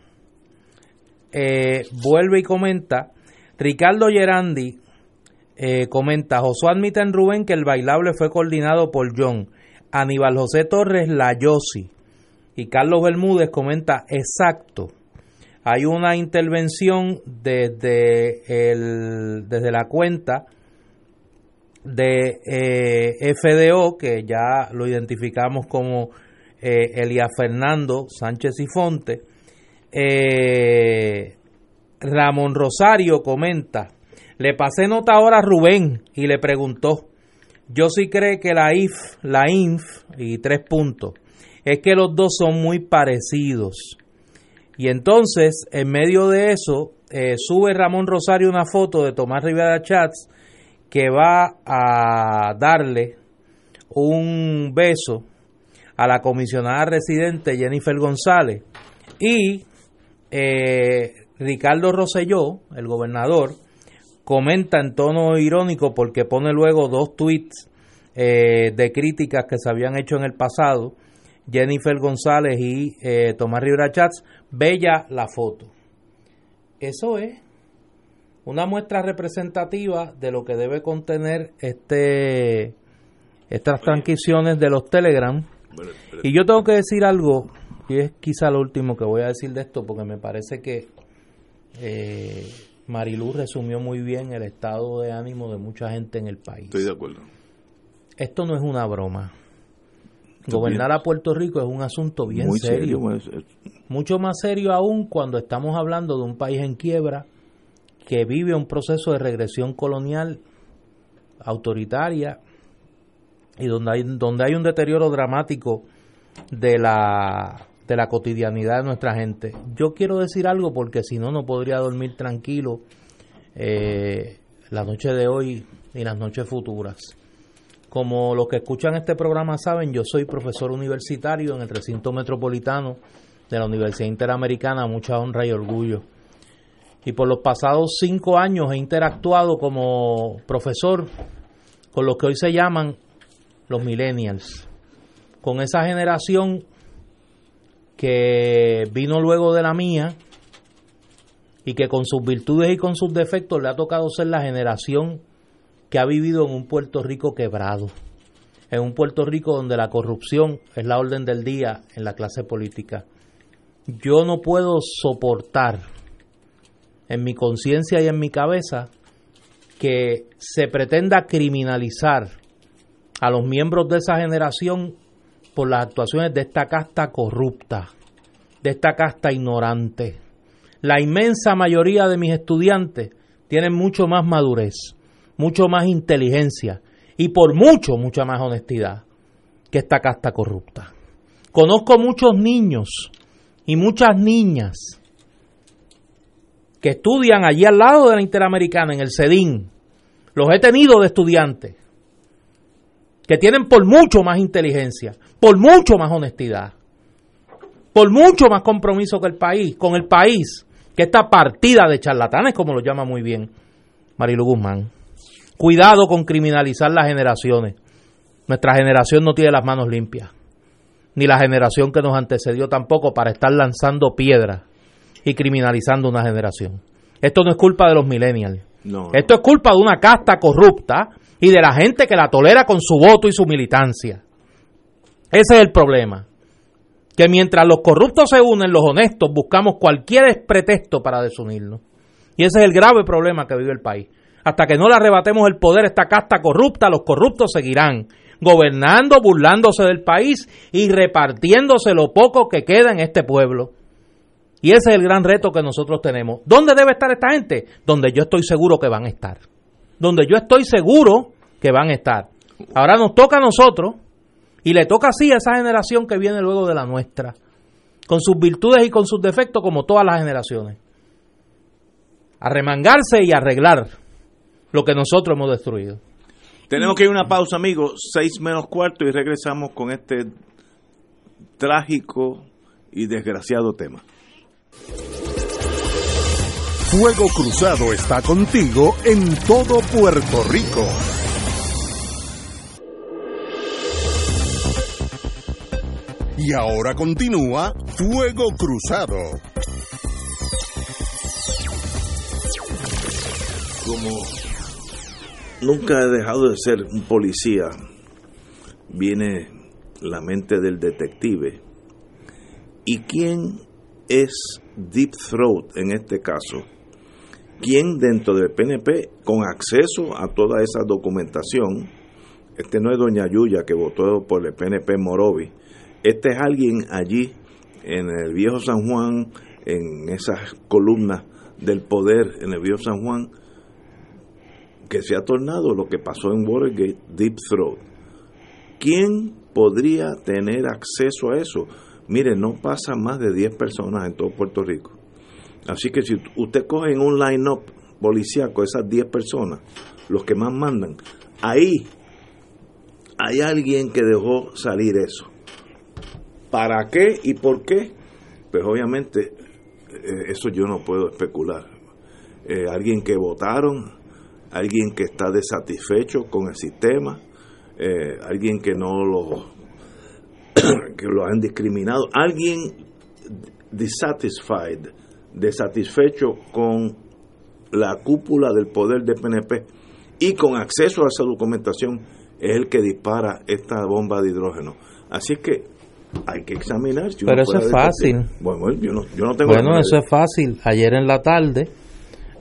eh, vuelve y comenta, Ricardo Gerandi eh, comenta, Josué admite en Rubén que el bailable fue coordinado por John, Aníbal José Torres la Yossi y Carlos Bermúdez comenta, exacto, hay una intervención desde, el, desde la cuenta de eh, FDO, que ya lo identificamos como eh, Elia Fernando Sánchez y Fonte. Eh, Ramón Rosario comenta, le pasé nota ahora a Rubén y le preguntó, yo sí creo que la IF, la INF, y tres puntos, es que los dos son muy parecidos. Y entonces, en medio de eso, eh, sube Ramón Rosario una foto de Tomás Rivera Chats que va a darle un beso a la comisionada residente Jennifer González y eh, Ricardo Rosselló, el gobernador, comenta en tono irónico porque pone luego dos tweets eh, de críticas que se habían hecho en el pasado, Jennifer González y eh, Tomás Rivera Chats, bella la foto. Eso es una muestra representativa de lo que debe contener este estas transcripciones de los Telegram. Y yo tengo que decir algo, y es quizá lo último que voy a decir de esto, porque me parece que eh, Marilú resumió muy bien el estado de ánimo de mucha gente en el país. Estoy de acuerdo. Esto no es una broma. Gobernar a Puerto Rico es un asunto bien serio. Mucho más serio aún cuando estamos hablando de un país en quiebra que vive un proceso de regresión colonial autoritaria y donde hay, donde hay un deterioro dramático de la, de la cotidianidad de nuestra gente. Yo quiero decir algo porque si no, no podría dormir tranquilo eh, la noche de hoy y las noches futuras. Como los que escuchan este programa saben, yo soy profesor universitario en el recinto metropolitano de la Universidad Interamericana, mucha honra y orgullo. Y por los pasados cinco años he interactuado como profesor con los que hoy se llaman los millennials, con esa generación que vino luego de la mía y que con sus virtudes y con sus defectos le ha tocado ser la generación que ha vivido en un Puerto Rico quebrado, en un Puerto Rico donde la corrupción es la orden del día en la clase política. Yo no puedo soportar en mi conciencia y en mi cabeza que se pretenda criminalizar a los miembros de esa generación por las actuaciones de esta casta corrupta, de esta casta ignorante. La inmensa mayoría de mis estudiantes tienen mucho más madurez, mucho más inteligencia y por mucho, mucha más honestidad que esta casta corrupta. Conozco muchos niños y muchas niñas que estudian allí al lado de la Interamericana, en el CEDIN. Los he tenido de estudiantes que tienen por mucho más inteligencia, por mucho más honestidad, por mucho más compromiso que el país, con el país, que esta partida de charlatanes, como lo llama muy bien Marilu Guzmán. Cuidado con criminalizar las generaciones. Nuestra generación no tiene las manos limpias, ni la generación que nos antecedió tampoco para estar lanzando piedras y criminalizando una generación. Esto no es culpa de los millennials. Esto es culpa de una casta corrupta y de la gente que la tolera con su voto y su militancia. Ese es el problema. Que mientras los corruptos se unen, los honestos buscamos cualquier pretexto para desunirnos. Y ese es el grave problema que vive el país. Hasta que no le arrebatemos el poder a esta casta corrupta, los corruptos seguirán gobernando, burlándose del país y repartiéndose lo poco que queda en este pueblo. Y ese es el gran reto que nosotros tenemos. ¿Dónde debe estar esta gente? Donde yo estoy seguro que van a estar. Donde yo estoy seguro que van a estar. Ahora nos toca a nosotros y le toca así a esa generación que viene luego de la nuestra, con sus virtudes y con sus defectos como todas las generaciones. Arremangarse y arreglar lo que nosotros hemos destruido. Tenemos que ir a una pausa, amigos, seis menos cuarto y regresamos con este trágico y desgraciado tema. Fuego Cruzado está contigo en todo Puerto Rico. Y ahora continúa Fuego Cruzado. Como nunca he dejado de ser un policía, viene la mente del detective. ¿Y quién es Deep Throat en este caso? ¿Quién dentro del PNP, con acceso a toda esa documentación, este no es Doña Yuya que votó por el PNP Morovi, este es alguien allí en el viejo San Juan, en esas columnas del poder en el viejo San Juan, que se ha tornado lo que pasó en Watergate, Deep Throat. ¿Quién podría tener acceso a eso? Mire, no pasa más de 10 personas en todo Puerto Rico. Así que si usted coge en un line-up policíaco esas 10 personas, los que más mandan, ahí hay alguien que dejó salir eso. ¿Para qué y por qué? Pues obviamente eh, eso yo no puedo especular. Eh, alguien que votaron, alguien que está desatisfecho con el sistema, eh, alguien que no lo [coughs] que lo han discriminado, alguien dissatisfied, desatisfecho con la cúpula del poder de PNP y con acceso a esa documentación es el que dispara esta bomba de hidrógeno. Así que hay que examinar. Pero eso es fácil. Bueno, yo no, yo no tengo bueno eso es fácil. Ayer en la tarde,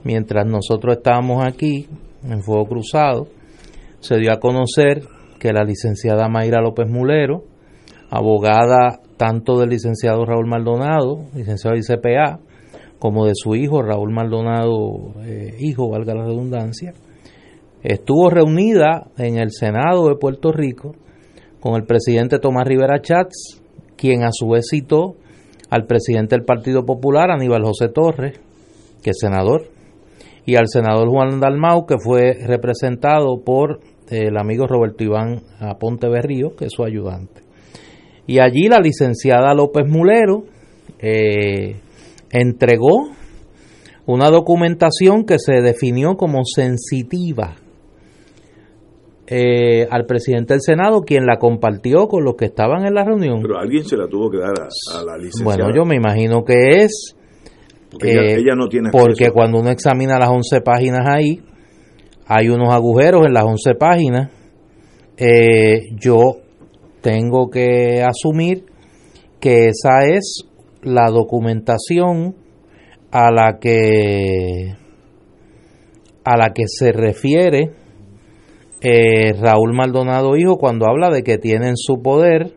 mientras nosotros estábamos aquí en Fuego Cruzado, se dio a conocer que la licenciada Mayra López Mulero, abogada tanto del licenciado Raúl Maldonado, licenciado ICPA, como de su hijo Raúl Maldonado, eh, hijo, valga la redundancia, estuvo reunida en el Senado de Puerto Rico con el presidente Tomás Rivera Chats, quien a su vez citó al presidente del Partido Popular, Aníbal José Torres, que es senador, y al senador Juan Dalmau, que fue representado por el amigo Roberto Iván Aponte Berrío, que es su ayudante. Y allí la licenciada López Mulero eh, entregó una documentación que se definió como sensitiva eh, al presidente del Senado, quien la compartió con los que estaban en la reunión. Pero alguien se la tuvo que dar a, la licenciada. Bueno, yo me imagino que es... Porque ella, no tiene Porque cuando uno examina las 11 páginas ahí, hay unos agujeros en las 11 páginas. Eh, yo tengo que asumir que esa es la documentación a la que a la que se refiere eh, Raúl Maldonado hijo cuando habla de que tiene en su poder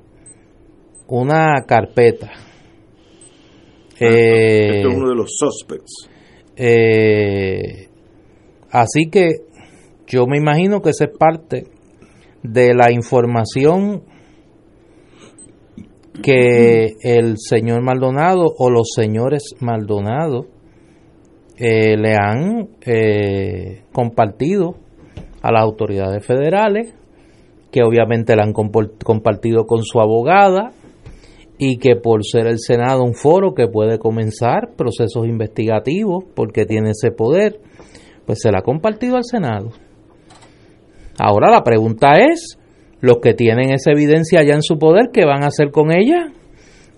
una carpeta. Ah, eh, es uno de los suspects. Eh, así que yo me imagino que esa es parte de la información que el señor Maldonado o los señores Maldonado eh, le han eh, compartido a las autoridades federales, que obviamente la han compartido con su abogada y que por ser el Senado un foro que puede comenzar procesos investigativos porque tiene ese poder, pues se la ha compartido al Senado. Ahora la pregunta es, los que tienen esa evidencia ya en su poder, ¿qué van a hacer con ella?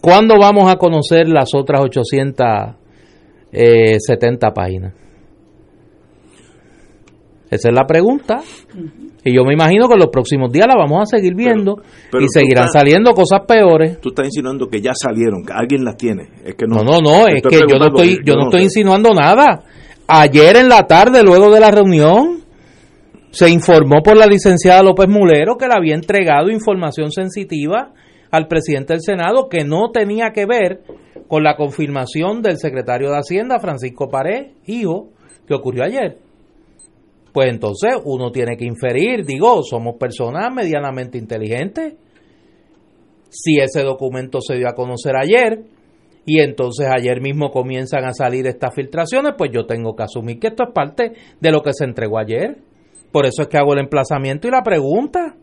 ¿Cuándo vamos a conocer las otras 870 eh, páginas? Esa es la pregunta. Y yo me imagino que en los próximos días la vamos a seguir viendo y seguirán saliendo cosas peores. Tú estás insinuando que ya salieron, que alguien las tiene. Es que no, no, no, es que yo no estoy, yo no estoy insinuando nada. Ayer en la tarde, luego de la reunión, se informó por la licenciada López Mulero que le había entregado información sensitiva al presidente del Senado que no tenía que ver con la confirmación del secretario de Hacienda, Francisco Pared, hijo, que ocurrió ayer. Pues entonces uno tiene que inferir, digo, somos personas medianamente inteligentes. Si ese documento se dio a conocer ayer y entonces ayer mismo comienzan a salir estas filtraciones, pues yo tengo que asumir que esto es parte de lo que se entregó ayer. Por eso es que hago el emplazamiento y la pregunta.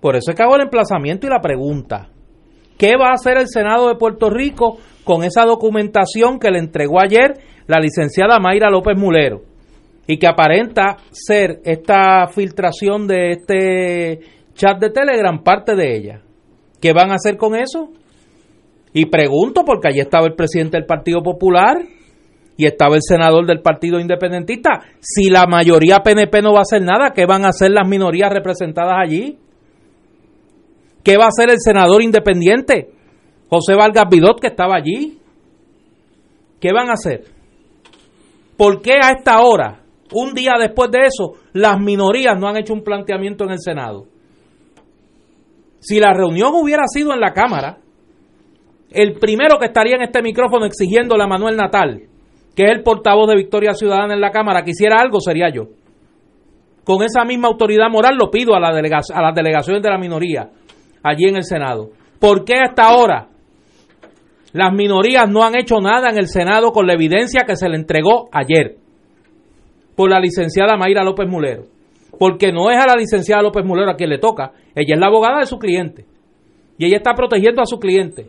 Por eso es que hago el emplazamiento y la pregunta. ¿Qué va a hacer el Senado de Puerto Rico con esa documentación que le entregó ayer la licenciada Mayra López Mulero? Y que aparenta ser esta filtración de este chat de Telegram parte de ella. ¿Qué van a hacer con eso? Y pregunto, porque allí estaba el presidente del Partido Popular y estaba el senador del Partido Independentista. Si la mayoría PNP no va a hacer nada, ¿qué van a hacer las minorías representadas allí? ¿Qué va a hacer el senador independiente? José Vargas Vidot, que estaba allí. ¿Qué van a hacer? ¿Por qué a esta hora, un día después de eso, las minorías no han hecho un planteamiento en el Senado? Si la reunión hubiera sido en la Cámara, el primero que estaría en este micrófono exigiéndole a Manuel Natal que es el portavoz de Victoria Ciudadana en la Cámara, quisiera algo, sería yo. Con esa misma autoridad moral lo pido a, la a las delegaciones de la minoría allí en el Senado. ¿Por qué hasta ahora Las minorías no han hecho nada en el Senado con la evidencia que se le entregó ayer por la licenciada Mayra López Mulero. Porque no es a la licenciada López Mulero a quien le toca, ella es la abogada de su cliente. Y ella está protegiendo a su cliente.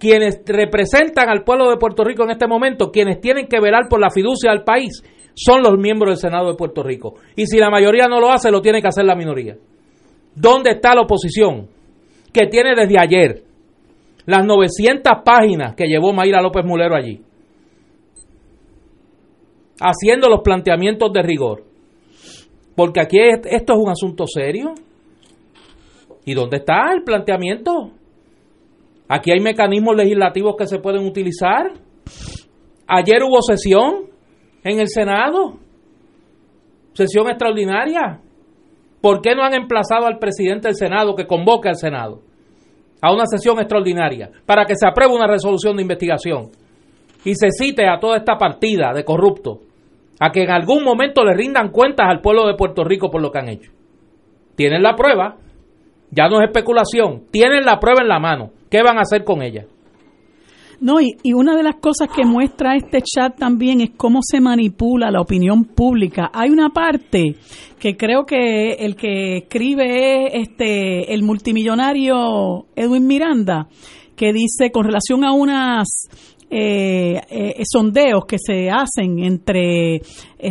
Quienes representan al pueblo de Puerto Rico en este momento, quienes tienen que velar por la fiducia del país, son los miembros del Senado de Puerto Rico. Y si la mayoría no lo hace, lo tiene que hacer la minoría. ¿Dónde está la oposición? Que tiene desde ayer las 900 páginas que llevó Mayra López Mulero allí, haciendo los planteamientos de rigor. Porque aquí esto es un asunto serio. ¿Y dónde está el planteamiento? Aquí hay mecanismos legislativos que se pueden utilizar. Ayer hubo sesión en el Senado, sesión extraordinaria. ¿Por qué no han emplazado al presidente del Senado que convoque al Senado a una sesión extraordinaria para que se apruebe una resolución de investigación y se cite a toda esta partida de corruptos a que en algún momento le rindan cuentas al pueblo de Puerto Rico por lo que han hecho? Tienen la prueba, ya no es especulación, tienen la prueba en la mano. ¿Qué van a hacer con ella? No, y, una de las cosas que muestra este chat también es cómo se manipula la opinión pública. Hay una parte que creo que el que escribe es este el multimillonario Edwin Miranda, que dice con relación a unas eh, eh, sondeos que se hacen entre eh,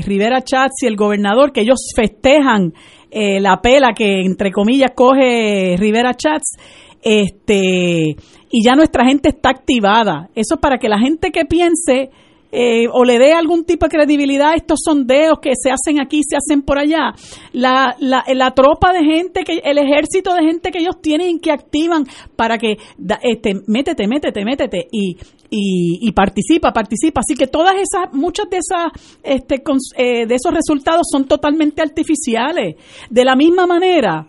Rivera Chats y el gobernador, que ellos festejan la pela que entre comillas coge Rivera Chats este, y ya nuestra gente está activada. Eso para que la gente que piense eh, o le dé algún tipo de credibilidad a estos sondeos que se hacen aquí, se hacen por allá. La, la, la tropa de gente, que el ejército de gente que ellos tienen que activan para que, este, métete, métete, métete y, y, y, participa, participa. Así que todas esas, muchas de esas, este, eh, de esos resultados son totalmente artificiales. De la misma manera,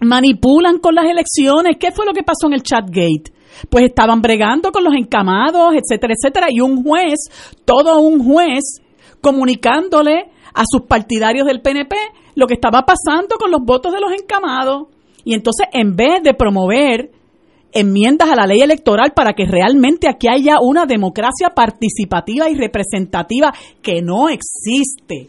manipulan con las elecciones. ¿Qué fue lo que pasó en el Chatgate? Pues estaban bregando con los encamados, etcétera, etcétera, y un juez, todo un juez, comunicándole a sus partidarios del PNP lo que estaba pasando con los votos de los encamados. Y entonces, en vez de promover enmiendas a la ley electoral para que realmente aquí haya una democracia participativa y representativa que no existe,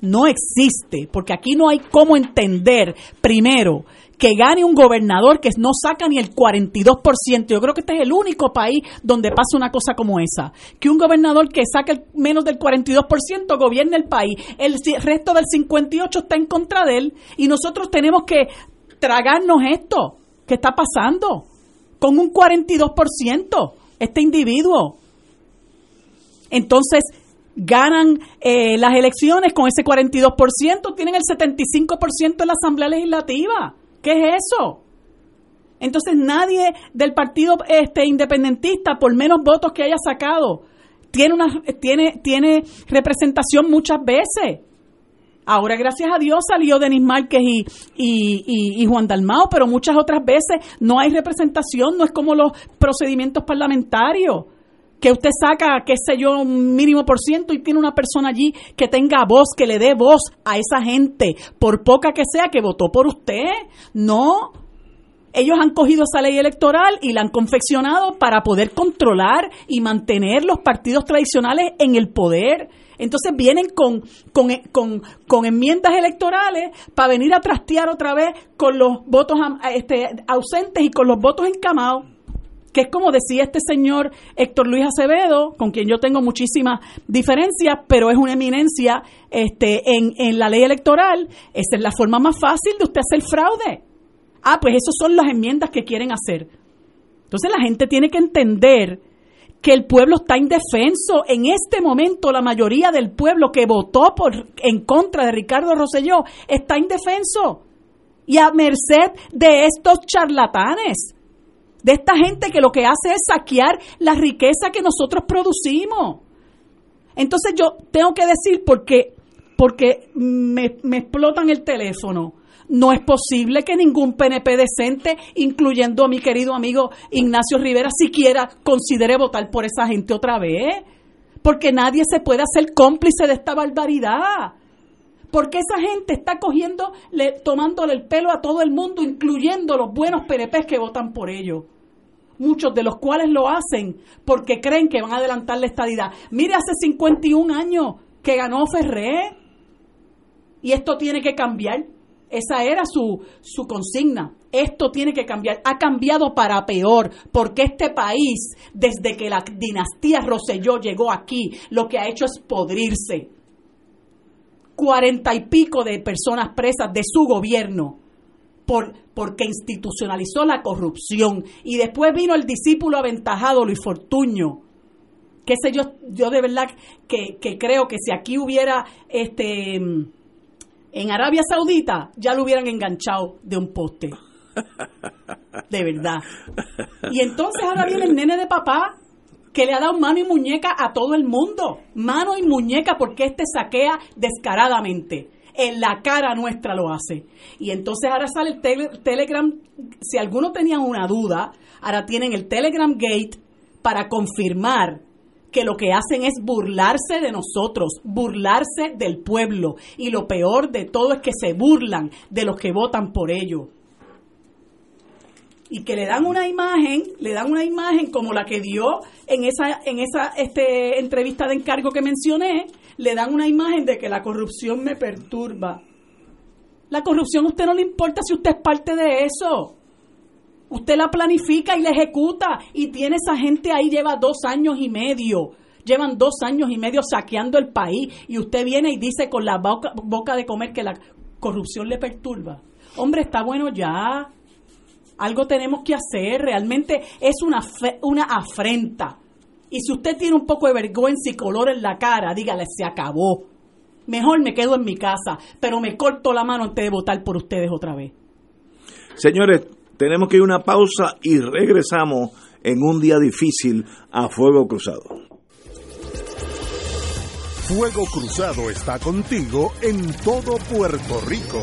no existe, porque aquí no hay cómo entender, primero, que gane un gobernador que no saca ni el 42%. Yo creo que este es el único país donde pasa una cosa como esa. Que un gobernador que saque menos del 42% gobierne el país. El resto del 58% está en contra de él. Y nosotros tenemos que tragarnos esto que está pasando con un 42%. Este individuo. Entonces, ganan eh, las elecciones con ese 42%, tienen el 75% en la Asamblea Legislativa. ¿Qué es eso? Entonces nadie del partido este independentista, por menos votos que haya sacado, tiene una tiene tiene representación muchas veces. Ahora, gracias a Dios, salió Denis Márquez y, y, y, Juan Dalmao, pero muchas otras veces no hay representación, no es como los procedimientos parlamentarios que usted saca, qué sé yo, un mínimo por ciento y tiene una persona allí que tenga voz, que le dé voz a esa gente, por poca que sea, que votó por usted. No. Ellos han cogido esa ley electoral y la han confeccionado para poder controlar y mantener los partidos tradicionales en el poder. Entonces vienen con, con, con, con enmiendas electorales para venir a trastear otra vez con los votos este, ausentes y con los votos encamados que es como decía este señor Héctor Luis Acevedo, con quien yo tengo muchísimas diferencias, pero es una eminencia este, en, en la ley electoral. Esa es la forma más fácil de usted hacer fraude. Ah, pues esas son las enmiendas que quieren hacer. Entonces la gente tiene que entender que el pueblo está indefenso. En este momento la mayoría del pueblo que votó por, en contra de Ricardo Rosselló está indefenso y a merced de estos charlatanes de esta gente que lo que hace es saquear la riqueza que nosotros producimos. Entonces yo tengo que decir porque, porque me, explotan el teléfono. No es posible que ningún PNP decente, incluyendo a mi querido amigo Ignacio Rivera, siquiera considere votar por esa gente otra vez. Porque nadie se puede hacer cómplice de esta barbaridad. Porque esa gente está cogiendo, le, tomándole el pelo a todo el mundo, incluyendo los buenos PNP que votan por ellos. muchos de los cuales lo hacen porque creen que van a adelantar la estadidad. Mire, hace 51 años que ganó Ferré y esto tiene que cambiar. Esa era su, su consigna. Esto tiene que cambiar. Ha cambiado para peor, porque este país, desde que la dinastía Roselló llegó aquí, lo que ha hecho es podrirse. Cuarenta y pico de personas presas de su gobierno por, porque institucionalizó la corrupción. Y después vino el discípulo aventajado, Luis Fortuño. Que sé yo, yo de verdad que, que creo que si aquí hubiera este en Arabia Saudita, ya lo hubieran enganchado de un poste. De verdad. Y entonces ahora viene el nene de papá que le ha dado mano y muñeca a todo el mundo. Mano y muñeca porque este saquea descaradamente en la cara nuestra lo hace. Y entonces ahora sale el Telegram, si alguno tenía una duda, ahora tienen el Telegram Gate para confirmar que lo que hacen es burlarse de nosotros, burlarse del pueblo. Y lo peor de todo es que se burlan de los que votan por ellos. Y que le dan una imagen, le dan una imagen como la que dio en esa, en esa este, entrevista de encargo que mencioné, le dan una imagen de que la corrupción me perturba. La corrupción a usted no le importa si usted es parte de eso. Usted la planifica y la ejecuta y tiene esa gente ahí, lleva dos años y medio. Llevan dos años y medio saqueando el país y usted viene y dice con la boca, boca de comer que la corrupción le perturba. Hombre, está bueno ya. Algo tenemos que hacer. Realmente es una, una afrenta y si usted tiene un poco de vergüenza y color en la cara, dígale, se acabó. Mejor me quedo en mi casa, pero me corto la mano antes de votar por ustedes otra vez. Señores, tenemos que ir a una pausa y regresamos en un día difícil a Fuego Cruzado. Fuego Cruzado está contigo en todo Puerto Rico.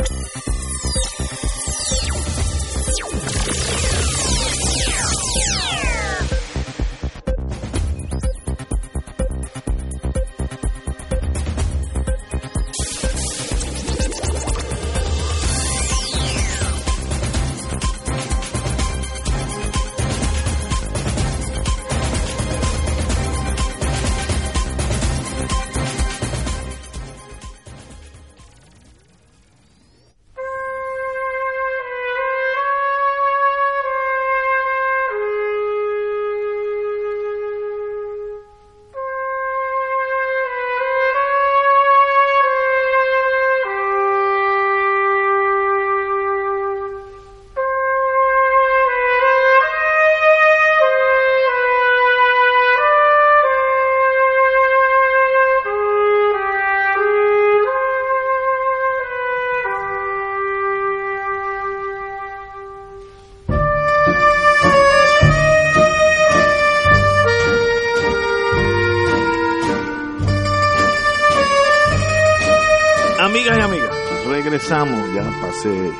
Ya pasé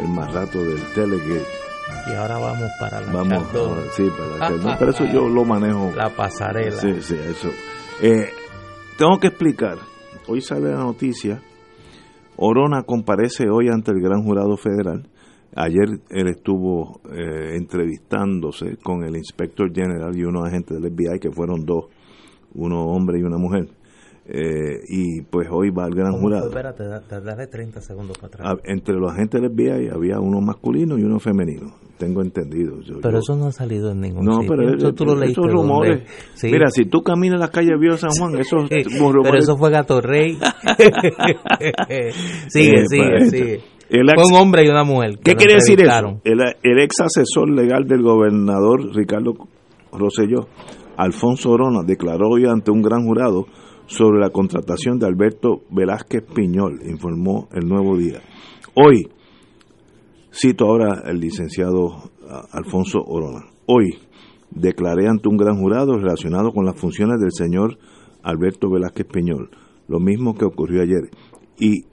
el más rato del Telegate. Y ahora vamos para la Vamos, sí, para la [laughs] pero eso yo lo manejo. La pasarela. Sí, sí, eso. Eh, tengo que explicar. Hoy sale la noticia. Orona comparece hoy ante el gran jurado federal. Ayer él estuvo eh, entrevistándose con el inspector general y unos agentes del FBI, que fueron dos, uno hombre y una mujer. Eh, y pues hoy va el gran jurado. Espérate, daré 30 segundos para atrás. entre los agentes del FBI había uno masculino y uno femenino, tengo entendido. pero eso no ha salido en ningún no, Pero eso tú lo leíste. Esos rumores. Mira, si tú caminas las calles de San Juan, esos [laughs] Pero eso fue Gato Rey. [laughs] sigue, sigue, pues, sigue. fue un hombre y una mujer. ¿Qué quiere decir eso? El, el ex asesor legal del gobernador Ricardo Rosselló, Alfonso Orona, declaró hoy ante un gran jurado sobre la contratación de Alberto Velázquez Piñol, informó el Nuevo Día. Hoy, cito ahora el licenciado Alfonso Orona, hoy declaré ante un gran jurado relacionado con las funciones del señor Alberto Velázquez Piñol, lo mismo que ocurrió ayer, y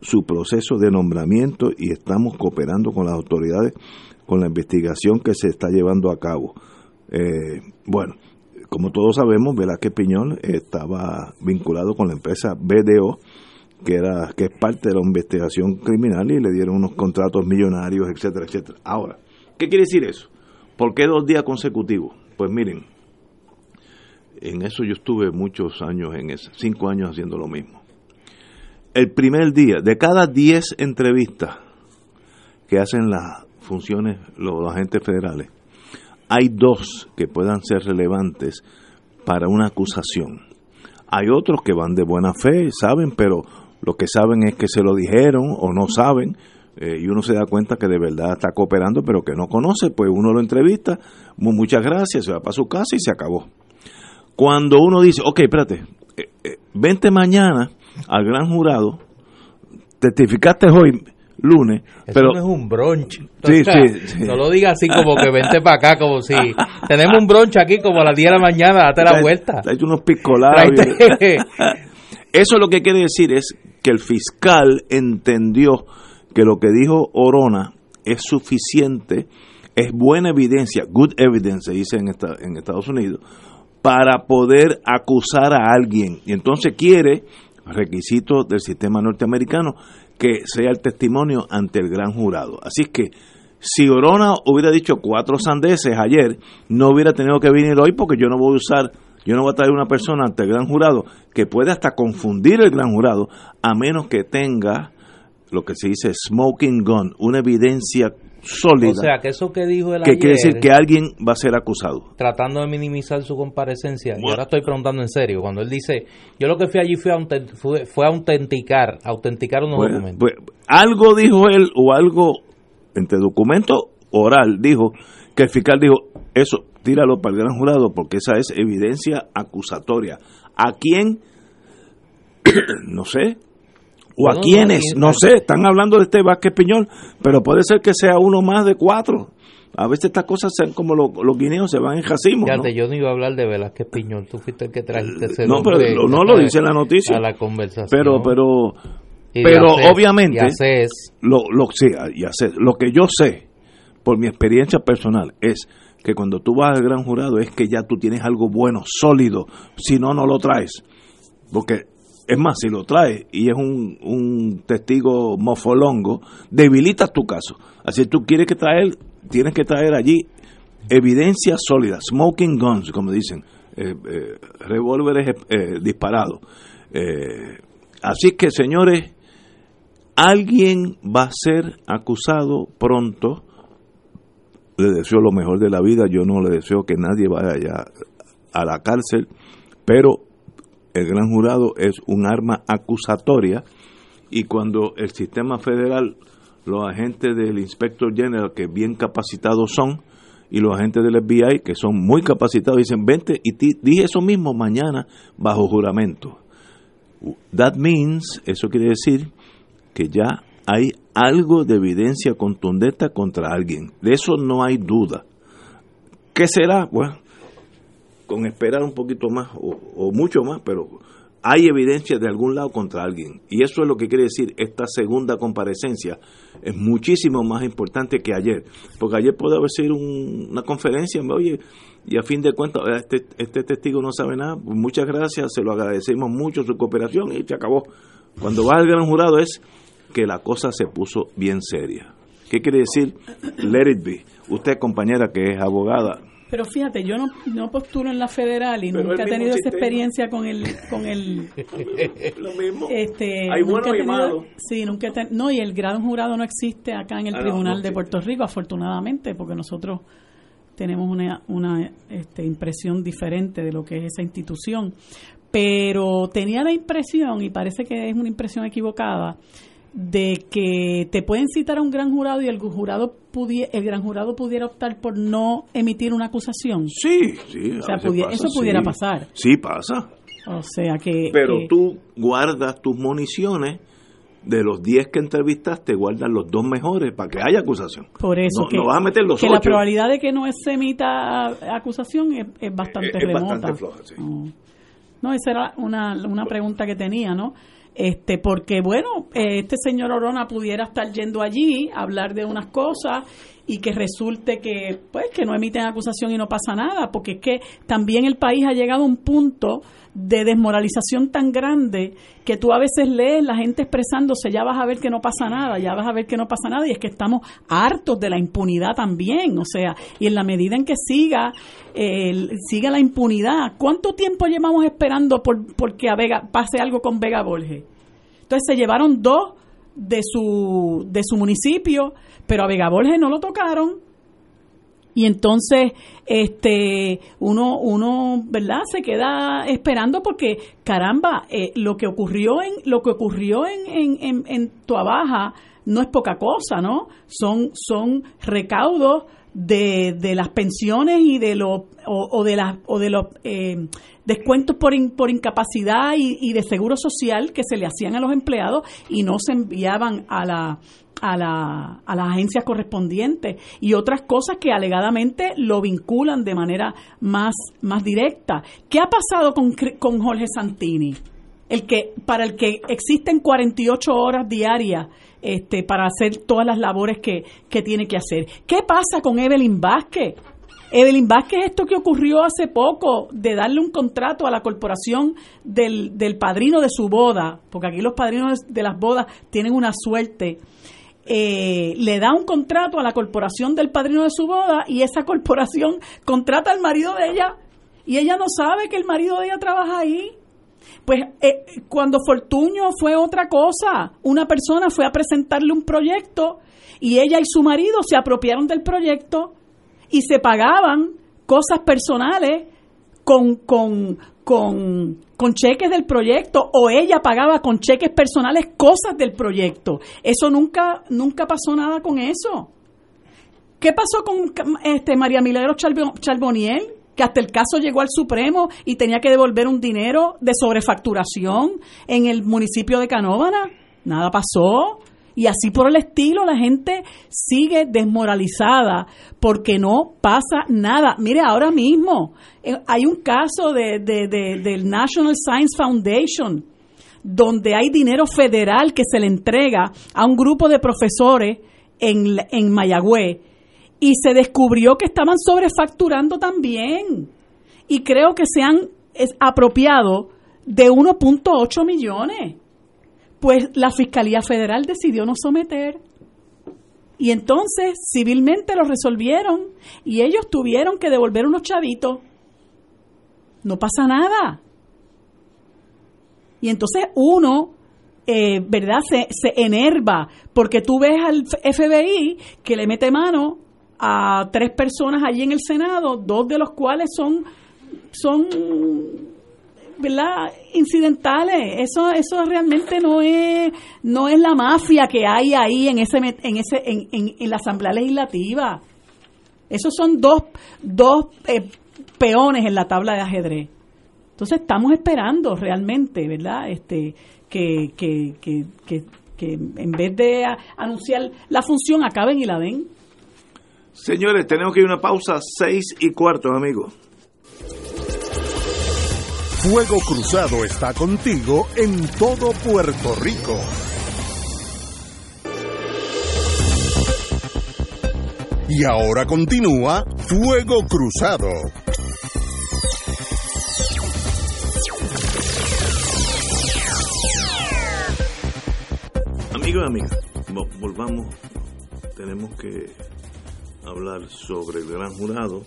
su proceso de nombramiento y estamos cooperando con las autoridades con la investigación que se está llevando a cabo. Eh, bueno, como todos sabemos, Velázquez Piñón estaba vinculado con la empresa BDO, que era que es parte de la investigación criminal y le dieron unos contratos millonarios, etcétera, etcétera. Ahora, ¿qué quiere decir eso? ¿Por qué dos días consecutivos? Pues miren, en eso yo estuve muchos años en eso, cinco años haciendo lo mismo. El primer día, de cada diez entrevistas que hacen las funciones, los agentes federales, hay dos que puedan ser relevantes para una acusación. Hay otros que van de buena fe, saben, pero lo que saben es que se lo dijeron o no saben, eh, y uno se da cuenta que de verdad está cooperando, pero que no conoce, pues uno lo entrevista, muchas gracias, se va para su casa y se acabó. Cuando uno dice, ok, espérate, eh, eh, vente mañana al gran jurado, testificaste hoy, lunes. Eso pero no es un brunch. Sí, sí, No lo digas así como que vente para acá, como si [laughs] tenemos un brunch aquí como a las 10 de la mañana, date la vuelta. Hay unos picolabios. [laughs] Eso lo que quiere decir es que el fiscal entendió que lo que dijo Orona es suficiente, es buena evidencia, good evidence, se dice en, esta, en Estados Unidos, para poder acusar a alguien. Y entonces quiere, requisito del sistema norteamericano, que sea el testimonio ante el gran jurado. Así que si Orona hubiera dicho cuatro sandeces ayer, no hubiera tenido que venir hoy porque yo no voy a usar, yo no voy a traer una persona ante el gran jurado que puede hasta confundir el gran jurado, a menos que tenga lo que se dice smoking gun, una evidencia sólida. O sea, que eso que dijo el Que quiere decir que alguien va a ser acusado. Tratando de minimizar su comparecencia. Y ahora estoy preguntando en serio. Cuando él dice, yo lo que fui allí fue a, fue, a autenticar, autenticar unos pues, documentos. Pues, algo dijo él, o algo entre documento oral, dijo que el fiscal dijo, eso, tíralo para el gran jurado, porque esa es evidencia acusatoria. ¿A quién? [clears throat] no sé, o a quienes, no sé, están hablando de este Vázquez Piñol, pero puede ser que sea uno más de cuatro. A veces estas cosas sean como los, guineos, se van en jacimos. Fíjate, yo no iba a hablar de Velázquez Piñol, tú fuiste el que trajiste ese No, pero no lo dice la noticia. A la conversación. Pero, pero, pero obviamente, lo, lo, sí, lo que yo sé, por mi experiencia personal, es que cuando tú vas al gran jurado es que ya tú tienes algo bueno, sólido, si no, no lo traes. Porque es más, si lo trae y es un, un testigo mofolongo, debilitas tu caso. Así que tú quieres que traer, tienes que traer allí evidencia sólida, smoking guns, como dicen, eh, eh, revólveres eh, disparados. así que, señores, alguien va a ser acusado pronto. Le deseo lo mejor de la vida, yo no le deseo que nadie vaya a la cárcel, pero el gran jurado es un arma acusatoria y cuando el sistema federal, los agentes del Inspector General, que bien capacitados son, y los agentes del FBI, que son muy capacitados, dicen, vente y dije eso mismo mañana bajo juramento. That means, eso quiere decir que ya hay algo de evidencia contundente contra alguien. De eso no hay duda. ¿Qué será? Bueno, con esperar un poquito más o, mucho más, pero hay evidencia de algún lado contra alguien. Y eso es lo que quiere decir esta segunda comparecencia. Es muchísimo más importante que ayer. Porque ayer puede haber sido una conferencia, oye, y a fin de cuentas, este, este testigo no sabe nada, pues muchas gracias, se lo agradecemos mucho su cooperación y se acabó. Cuando va al gran jurado es que la cosa se puso bien seria. ¿Qué quiere decir? Let it be. Usted, compañera que es abogada, pero fíjate, yo no, no postulo en la federal y nunca he tenido esa experiencia con el con el [laughs] lo mismo. Este, Hay bueno y malo. Sí, nunca no y el grado jurado no existe acá en el ah, Tribunal de Puerto Rico afortunadamente porque nosotros tenemos una, una este, impresión diferente de lo que es esa institución. Pero tenía la impresión, y parece que es una impresión equivocada, de que te pueden citar a un gran jurado y el jurado el gran jurado pudiera optar por no emitir una acusación. Sí, sí. O sea, eso pudiera pasar. Sí, pasa. O sea que... Pero tú guardas tus municiones de los 10 que entrevistaste, guardas los dos mejores para que haya acusación. Por eso no, que, vas a meter los que la probabilidad de que no se emita acusación es, bastante remota. Bastante floja, sí. no. esa era una, una pregunta que tenía, ¿no? Este porque bueno eh, este señor Orona pudiera estar yendo allí a hablar de unas cosas y que resulte que pues que no emiten acusación y no pasa nada porque es que también el país ha llegado a un punto de desmoralización tan grande que tú a veces lees la gente expresándose, ya vas a ver que no pasa nada, ya vas a ver que no pasa nada, y es que estamos hartos de la impunidad también, o sea, y en la medida en que siga, eh, siga la impunidad, ¿cuánto tiempo llevamos esperando por, que a Vega pase algo con Vega Borges? Entonces se llevaron dos de su, de su municipio, pero a Vega Borges no lo tocaron, y entonces este uno uno verdad se queda esperando porque caramba eh, lo que ocurrió en lo que ocurrió en en, en, no es poca cosa no son son recaudos de, de las pensiones y de los o, de las o de los eh, descuentos por, por incapacidad y, y, de seguro social que se le hacían a los empleados y no se enviaban a la a, la, a las agencias correspondientes y otras cosas que alegadamente lo vinculan de manera más, más directa. ¿Qué ha pasado con, con Jorge Santini? El que, para el que existen 48 horas diarias este, para hacer todas las labores que, que tiene que hacer. ¿Qué pasa con Evelyn Vázquez? Evelyn Vázquez, esto que ocurrió hace poco, de darle un contrato a la corporación del, del padrino de su boda, porque aquí los padrinos de las bodas tienen una suerte eh, le da un contrato a la corporación del padrino de su boda y esa corporación [laughs] contrata al marido de ella y ella no sabe que el marido de ella trabaja ahí. Pues eh, cuando Fortuño fue otra cosa, una persona fue a presentarle un proyecto y ella y su marido se apropiaron del proyecto y se pagaban cosas personales con, con, con, con cheques del proyecto o ella pagaba con cheques personales cosas del proyecto. Eso nunca, nunca pasó nada con eso. ¿Qué pasó con este María Milagro Charboniel? Que hasta el caso llegó al Supremo y tenía que devolver un dinero de sobrefacturación en el municipio de Canóvana. Nada pasó. Y así por el estilo, la gente sigue desmoralizada porque no pasa nada. Mire, ahora mismo eh, hay un caso de, del National Science Foundation donde hay dinero federal que se le entrega a un grupo de profesores en, en Mayagüez y se descubrió que estaban sobrefacturando también. Y creo que se han apropiado de 1.8 millones pues la Fiscalía Federal decidió no someter. Y entonces civilmente lo resolvieron y ellos tuvieron que devolver unos chavitos. No pasa nada. Y entonces uno, eh, ¿verdad? Se, se enerva porque tú ves al FBI que le mete mano a tres personas allí en el Senado, dos de los cuales son, son ¿verdad? incidentales. Eso eso realmente no es no es la mafia que hay ahí en ese en ese en, en, la Asamblea Legislativa. Esos son dos dos eh, peones en la tabla de ajedrez. Entonces estamos esperando realmente, ¿verdad? Este que, que, que, que, en vez de anunciar la función acaben y la den. Señores, tenemos que ir a una pausa seis y cuarto, amigos. Fuego Cruzado está contigo en todo Puerto Rico. Y ahora continúa Fuego Cruzado. Amigos y amigas, volvamos. Tenemos que hablar sobre el gran jurado.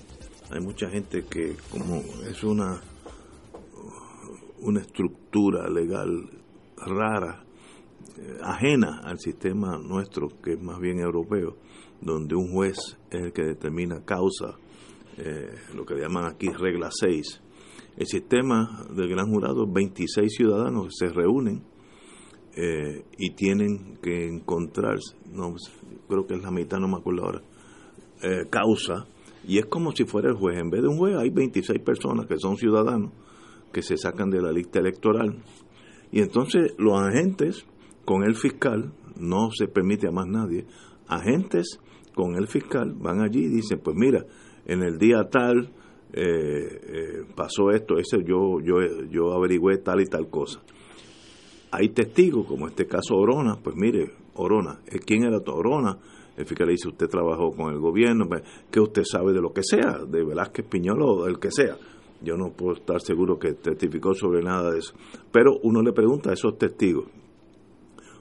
Hay mucha gente que como es una una estructura legal rara, eh, ajena al sistema nuestro, que es más bien europeo, donde un juez es el que determina causa, eh, lo que llaman aquí regla 6. El sistema del gran jurado, 26 ciudadanos se reúnen eh, y tienen que encontrar, no, creo que es la mitad, no me acuerdo ahora, causa, y es como si fuera el juez. En vez de un juez hay 26 personas que son ciudadanos que se sacan de la lista electoral. Y entonces los agentes con el fiscal, no se permite a más nadie, agentes con el fiscal van allí y dicen, pues mira, en el día tal eh, eh, pasó esto, ese yo, yo, yo averigüé tal y tal cosa. hay testigos, como este caso Orona, pues mire, Orona, ¿quién era Orona? El fiscal le dice, usted trabajó con el gobierno, pues, ¿qué usted sabe de lo que sea? De Velázquez Piñolo del que sea. Yo no puedo estar seguro que testificó sobre nada de eso. Pero uno le pregunta a esos testigos.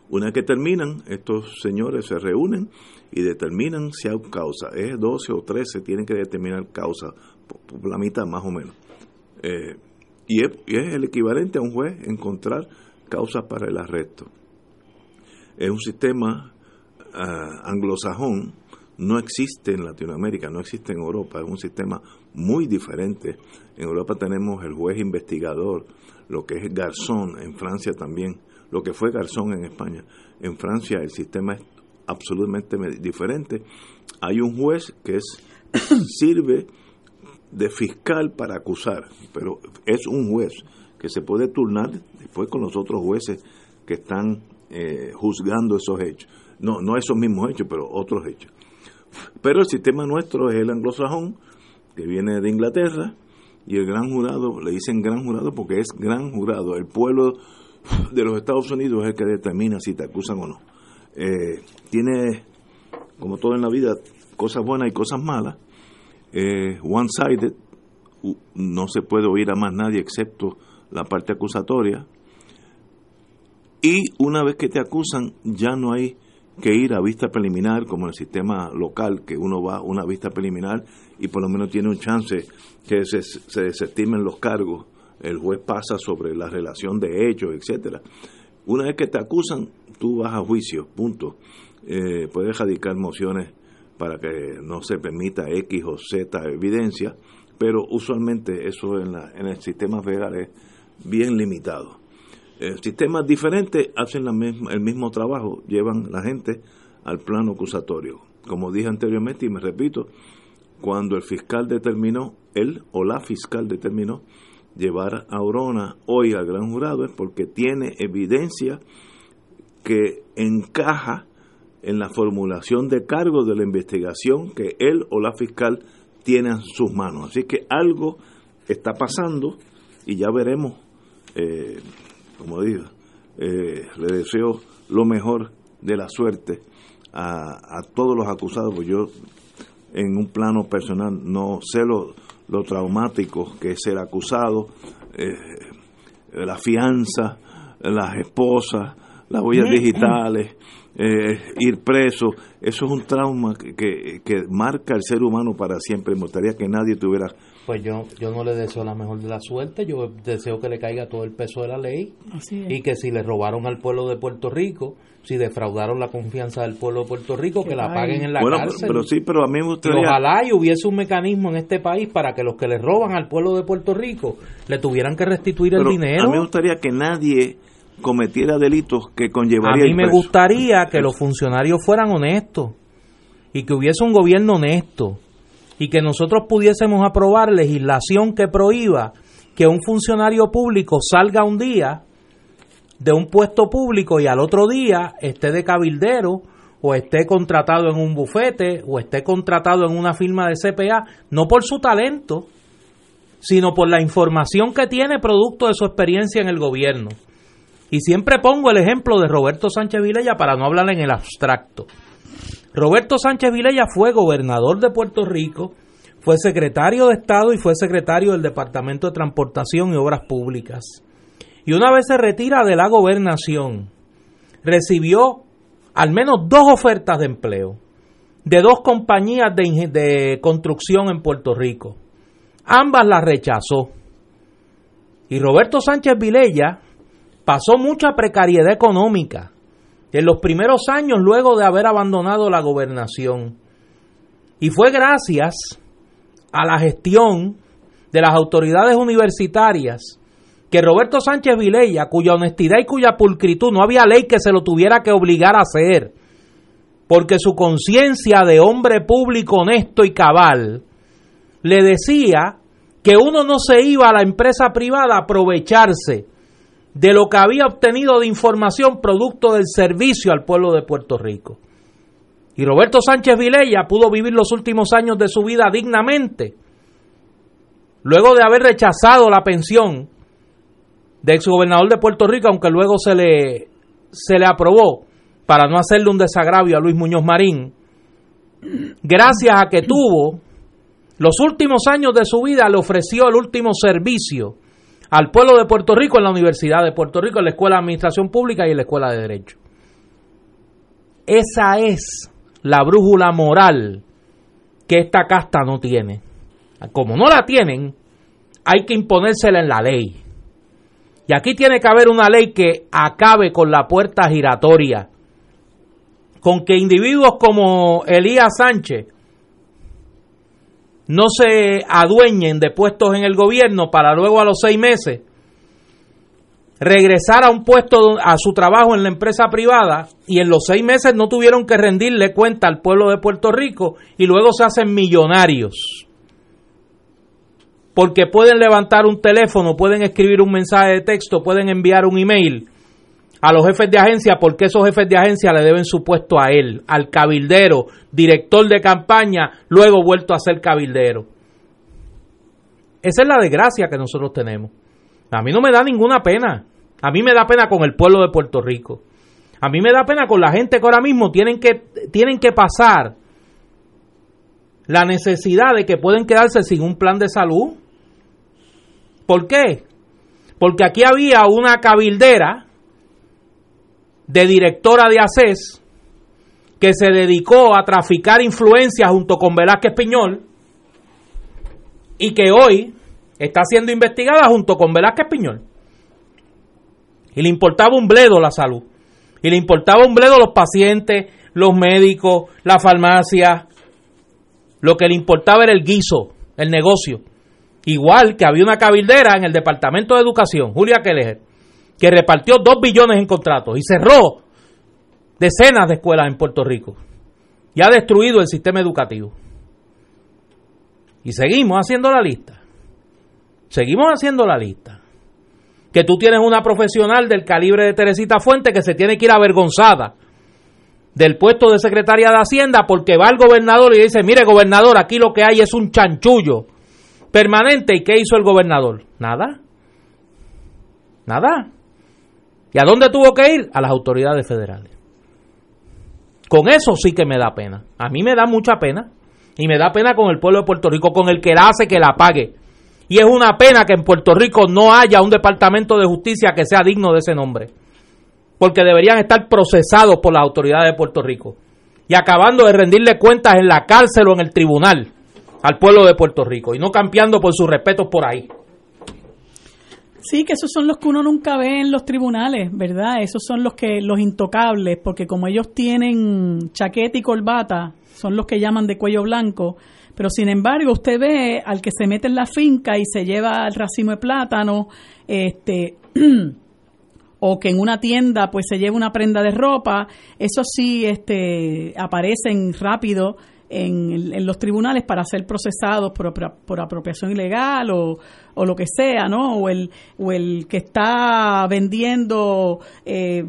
Una vez que terminan, estos señores se reúnen y determinan si hay causa. Es 12 o 13, tienen que determinar causa, por, la mitad más o menos. Eh, y, es, el equivalente a un juez encontrar causas para el arresto. Es un sistema ah, anglosajón, no existe en Latinoamérica, no existe en Europa, es un sistema muy diferente. En Europa tenemos el juez investigador, lo que es garzón, en Francia también, lo que fue garzón en España. En Francia el sistema es absolutamente diferente. Hay un juez que es [coughs] sirve de fiscal para acusar, pero es un juez que se puede turnar después con los otros jueces que están eh, juzgando esos hechos. No, no esos mismos hechos, pero otros hechos. Pero el sistema nuestro es el anglosajón, que viene de Inglaterra, y el gran jurado, le dicen gran jurado porque es gran jurado, el pueblo de los Estados Unidos es el que determina si te acusan o no. Eh, tiene, como todo en la vida, cosas buenas y cosas malas. Eh, one-sided, no se puede oír a más nadie excepto la parte acusatoria. Y una vez que te acusan, ya no hay que ir a vista preliminar, como en el sistema local, que uno va a una vista preliminar y por lo menos tiene un chance que se, se desestimen los cargos. El juez pasa sobre la relación de hechos, etcétera. Una vez que te acusan, tú vas a juicio, punto. Eh, puedes radicar mociones para que no se permita X o Z evidencia, pero usualmente eso en, la, en el sistema federal es bien limitado. Eh, sistemas diferentes hacen el mismo trabajo, llevan la gente al plano acusatorio. Como dije anteriormente y me repito, cuando el fiscal determinó, él o la fiscal determinó llevar a Orona hoy al gran jurado es porque tiene evidencia que encaja en la formulación de cargos de la investigación que él o la fiscal tiene en sus manos. Así que algo está pasando y ya veremos, eh, como digo, eh, le deseo lo mejor de la suerte a, a todos los acusados, porque yo en un plano personal no sé lo, lo traumático que es ser acusado, eh, la fianza, las esposas, las huellas digitales, eh, ir preso, eso es un trauma que, que, marca al ser humano para siempre. Me gustaría que nadie tuviera... Pues yo, yo no le deseo la mejor de la suerte, yo deseo que le caiga todo el peso de la ley y que si le robaron al pueblo de Puerto Rico, si defraudaron la confianza del pueblo de Puerto Rico, que, la paguen en la bueno, cárcel. Pero, sí, pero a mí me gustaría... ojalá y hubiese un mecanismo en este país para que los que le roban al pueblo de Puerto Rico le tuvieran que restituir el dinero. A mí me gustaría que nadie cometiera delitos que conllevaría. A mí me gustaría que los funcionarios fueran honestos y que hubiese un gobierno honesto y que nosotros pudiésemos aprobar legislación que prohíba que un funcionario público salga un día de un puesto público y al otro día esté de cabildero o esté contratado en un bufete o esté contratado en una firma de CPA, no por su talento, sino por la información que tiene producto de su experiencia en el gobierno. Y siempre pongo el ejemplo de Roberto Sánchez Vilella para no hablar en el abstracto. Roberto Sánchez Vilella fue gobernador de Puerto Rico, fue secretario de Estado y fue secretario del Departamento de Transportación y Obras Públicas. Y una vez se retira de la gobernación, recibió al menos dos ofertas de empleo de dos compañías de, construcción en Puerto Rico. Ambas las rechazó. Y Roberto Sánchez Vilella pasó mucha precariedad económica en los primeros años luego de haber abandonado la gobernación. Y fue gracias a la gestión de las autoridades universitarias que Roberto Sánchez Vilella, cuya honestidad y cuya pulcritud no había ley que se lo tuviera que obligar a hacer, porque su conciencia de hombre público honesto y cabal le decía que uno no se iba a la empresa privada a aprovecharse de lo que había obtenido de información producto del servicio al pueblo de Puerto Rico. Y Roberto Sánchez Vilella pudo vivir los últimos años de su vida dignamente, luego de haber rechazado la pensión de exgobernador de Puerto Rico, aunque luego se le, se le aprobó para no hacerle un desagravio a Luis Muñoz Marín, gracias a que tuvo los últimos años de su vida, le ofreció el último servicio al pueblo de Puerto Rico en la Universidad de Puerto Rico, en la Escuela de Administración Pública y en la Escuela de Derecho. Esa es la brújula moral que esta casta no tiene. Como no la tienen, hay que imponérsela en la ley. Y aquí tiene que haber una ley que acabe con la puerta giratoria, con que individuos como Elías Sánchez no se adueñen de puestos en el gobierno para luego a los seis meses regresar a un puesto, a su trabajo en la empresa privada y en los seis meses no tuvieron que rendirle cuenta al pueblo de Puerto Rico y luego se hacen millonarios. Porque pueden levantar un teléfono, pueden escribir un mensaje de texto, pueden enviar un email a los jefes de agencia porque esos jefes de agencia le deben su puesto a él, al cabildero, director de campaña, luego vuelto a ser cabildero. Esa es la desgracia que nosotros tenemos. A mí no me da ninguna pena. A mí me da pena con el pueblo de Puerto Rico. A mí me da pena con la gente que ahora mismo tienen que, tienen que pasar la necesidad de que pueden quedarse sin un plan de salud. ¿Por qué? Porque aquí había una cabildera de directora de ACES que se dedicó a traficar influencia junto con Velázquez Piñol y que hoy está siendo investigada junto con Velázquez Piñol. Y le importaba un bledo la salud. Y le importaba un bledo los pacientes, los médicos, la farmacia. Lo que le importaba era el guiso, el negocio. Igual que había una cabildera en el Departamento de Educación, Julia Keller, que repartió dos billones en contratos y cerró decenas de escuelas en Puerto Rico. Y ha destruido el sistema educativo. Y seguimos haciendo la lista. Seguimos haciendo la lista que tú tienes una profesional del calibre de Teresita Fuente que se tiene que ir avergonzada del puesto de secretaria de Hacienda porque va al gobernador y dice, mire gobernador, aquí lo que hay es un chanchullo permanente. ¿Y qué hizo el gobernador? Nada. Nada. ¿Y a dónde tuvo que ir? A las autoridades federales. Con eso sí que me da pena. A mí me da mucha pena. Y me da pena con el pueblo de Puerto Rico, con el que la hace que la pague. Y es una pena que en Puerto Rico no haya un departamento de justicia que sea digno de ese nombre. Porque deberían estar procesados por las autoridades de Puerto Rico. Y acabando de rendirle cuentas en la cárcel o en el tribunal al pueblo de Puerto Rico. Y no cambiando por sus respetos por ahí. Sí, que esos son los que uno nunca ve en los tribunales, ¿verdad? Esos son los que los intocables, porque como ellos tienen chaqueta y corbata, son los que llaman de cuello blanco, pero sin embargo, usted ve al que se mete en la finca y se lleva el racimo de plátano, este, [clears throat] o que en una tienda pues se lleva una prenda de ropa, eso sí este, aparecen rápido en, los tribunales para ser procesados por, por apropiación ilegal o, o, lo que sea, ¿no? O el, o el que está vendiendo eh,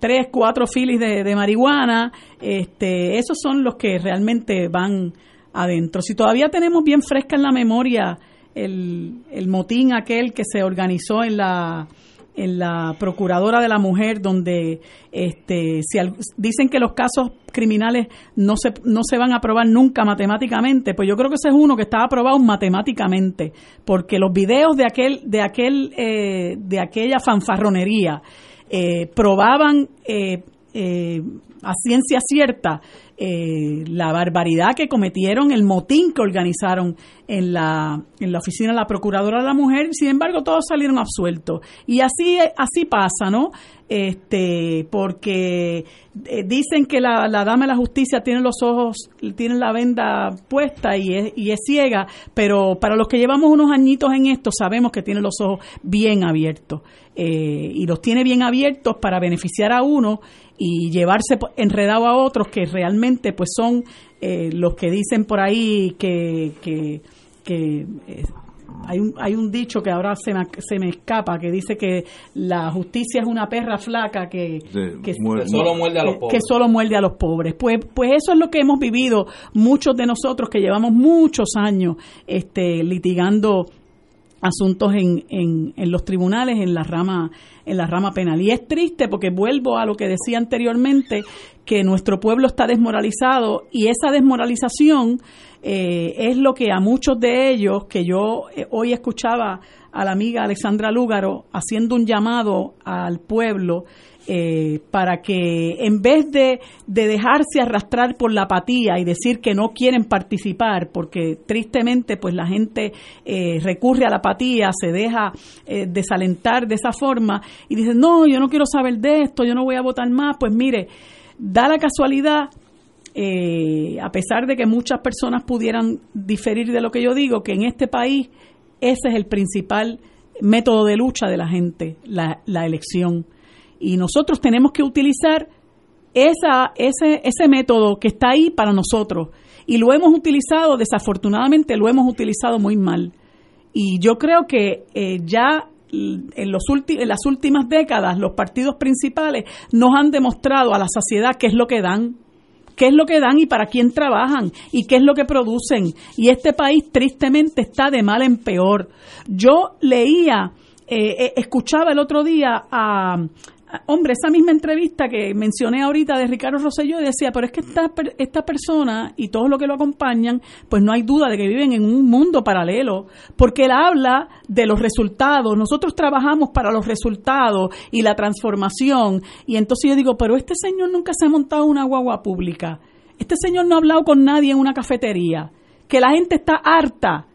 tres, cuatro filis de, de, marihuana, este, esos son los que realmente van adentro. Si todavía tenemos bien fresca en la memoria el, el motín aquel que se organizó en la en la procuradora de la mujer donde este si dicen que los casos criminales no se no se van a aprobar nunca matemáticamente pues yo creo que ese es uno que está aprobado matemáticamente porque los videos de aquel de aquel eh, de aquella fanfarronería eh, probaban eh, a ciencia cierta eh, la barbaridad que cometieron, el motín que organizaron en la, en la oficina de la Procuradora de la Mujer, sin embargo todos salieron absueltos. Y así, así pasa, ¿no? Este, porque eh, dicen que la, la, dama de la justicia tiene los ojos, tiene la venda puesta y es, y es ciega, pero para los que llevamos unos añitos en esto sabemos que tiene los ojos bien abiertos. Eh, y los tiene bien abiertos para beneficiar a uno y llevarse enredado a otros que realmente pues son eh, los que dicen por ahí que, que, eh, hay, un, hay un dicho que ahora se me, se me escapa que dice que la justicia es una perra flaca que, que, solo muerde a los pobres. Que solo muerde a los pobres. Pues, pues eso es lo que hemos vivido muchos de nosotros que llevamos muchos años este, litigando asuntos en, en, en, los tribunales en la rama en la rama penal. Y es triste porque vuelvo a lo que decía anteriormente que nuestro pueblo está desmoralizado y esa desmoralización eh, es lo que a muchos de ellos que yo eh, hoy escuchaba a la amiga Alexandra Lúgaro haciendo un llamado al pueblo eh, para que en vez de, dejarse arrastrar por la apatía y decir que no quieren participar, porque tristemente pues la gente eh, recurre a la apatía, se deja eh, desalentar de esa forma y dice, no, yo no quiero saber de esto, yo no voy a votar más, pues mire, da la casualidad a pesar de que muchas personas pudieran diferir de lo que yo digo, que en este país ese es el principal método de lucha de la gente, la, la elección. Y nosotros tenemos que utilizar esa, ese, ese método que está ahí para nosotros. Y lo hemos utilizado, desafortunadamente lo hemos utilizado muy mal. Y yo creo que eh, ya en, los en las últimas décadas los partidos principales nos han demostrado a la sociedad qué es lo que dan, qué es lo que dan y para quién trabajan y qué es lo que producen. Y este país tristemente está de mal en peor. Yo leía, eh, eh, escuchaba el otro día a, hombre, esa misma entrevista que mencioné ahorita de Ricardo Rosselló decía, pero es que esta, esta persona y todos los que lo acompañan, pues no hay duda de que viven en un mundo paralelo, porque él habla de los resultados, nosotros trabajamos para los resultados y la transformación, y entonces yo digo, pero este señor nunca se ha montado una guagua pública, este señor no ha hablado con nadie en una cafetería, que la gente está harta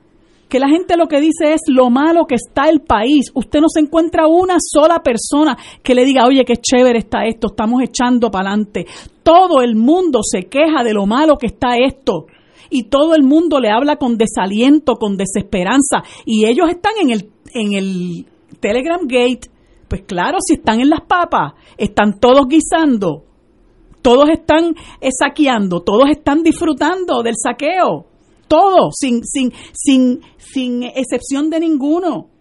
que la gente lo que dice es lo malo que está el país. Usted no se encuentra una sola persona que le diga, oye, qué chévere está esto, estamos echando para adelante. Todo el mundo se queja de lo malo que está esto. Y todo el mundo le habla con desaliento, con desesperanza. Y ellos están en el, en el Telegram Gate. Pues claro, si están en las papas, están todos guisando, todos están saqueando, todos están disfrutando del saqueo todo, sin, sin, sin, sin excepción de ninguno.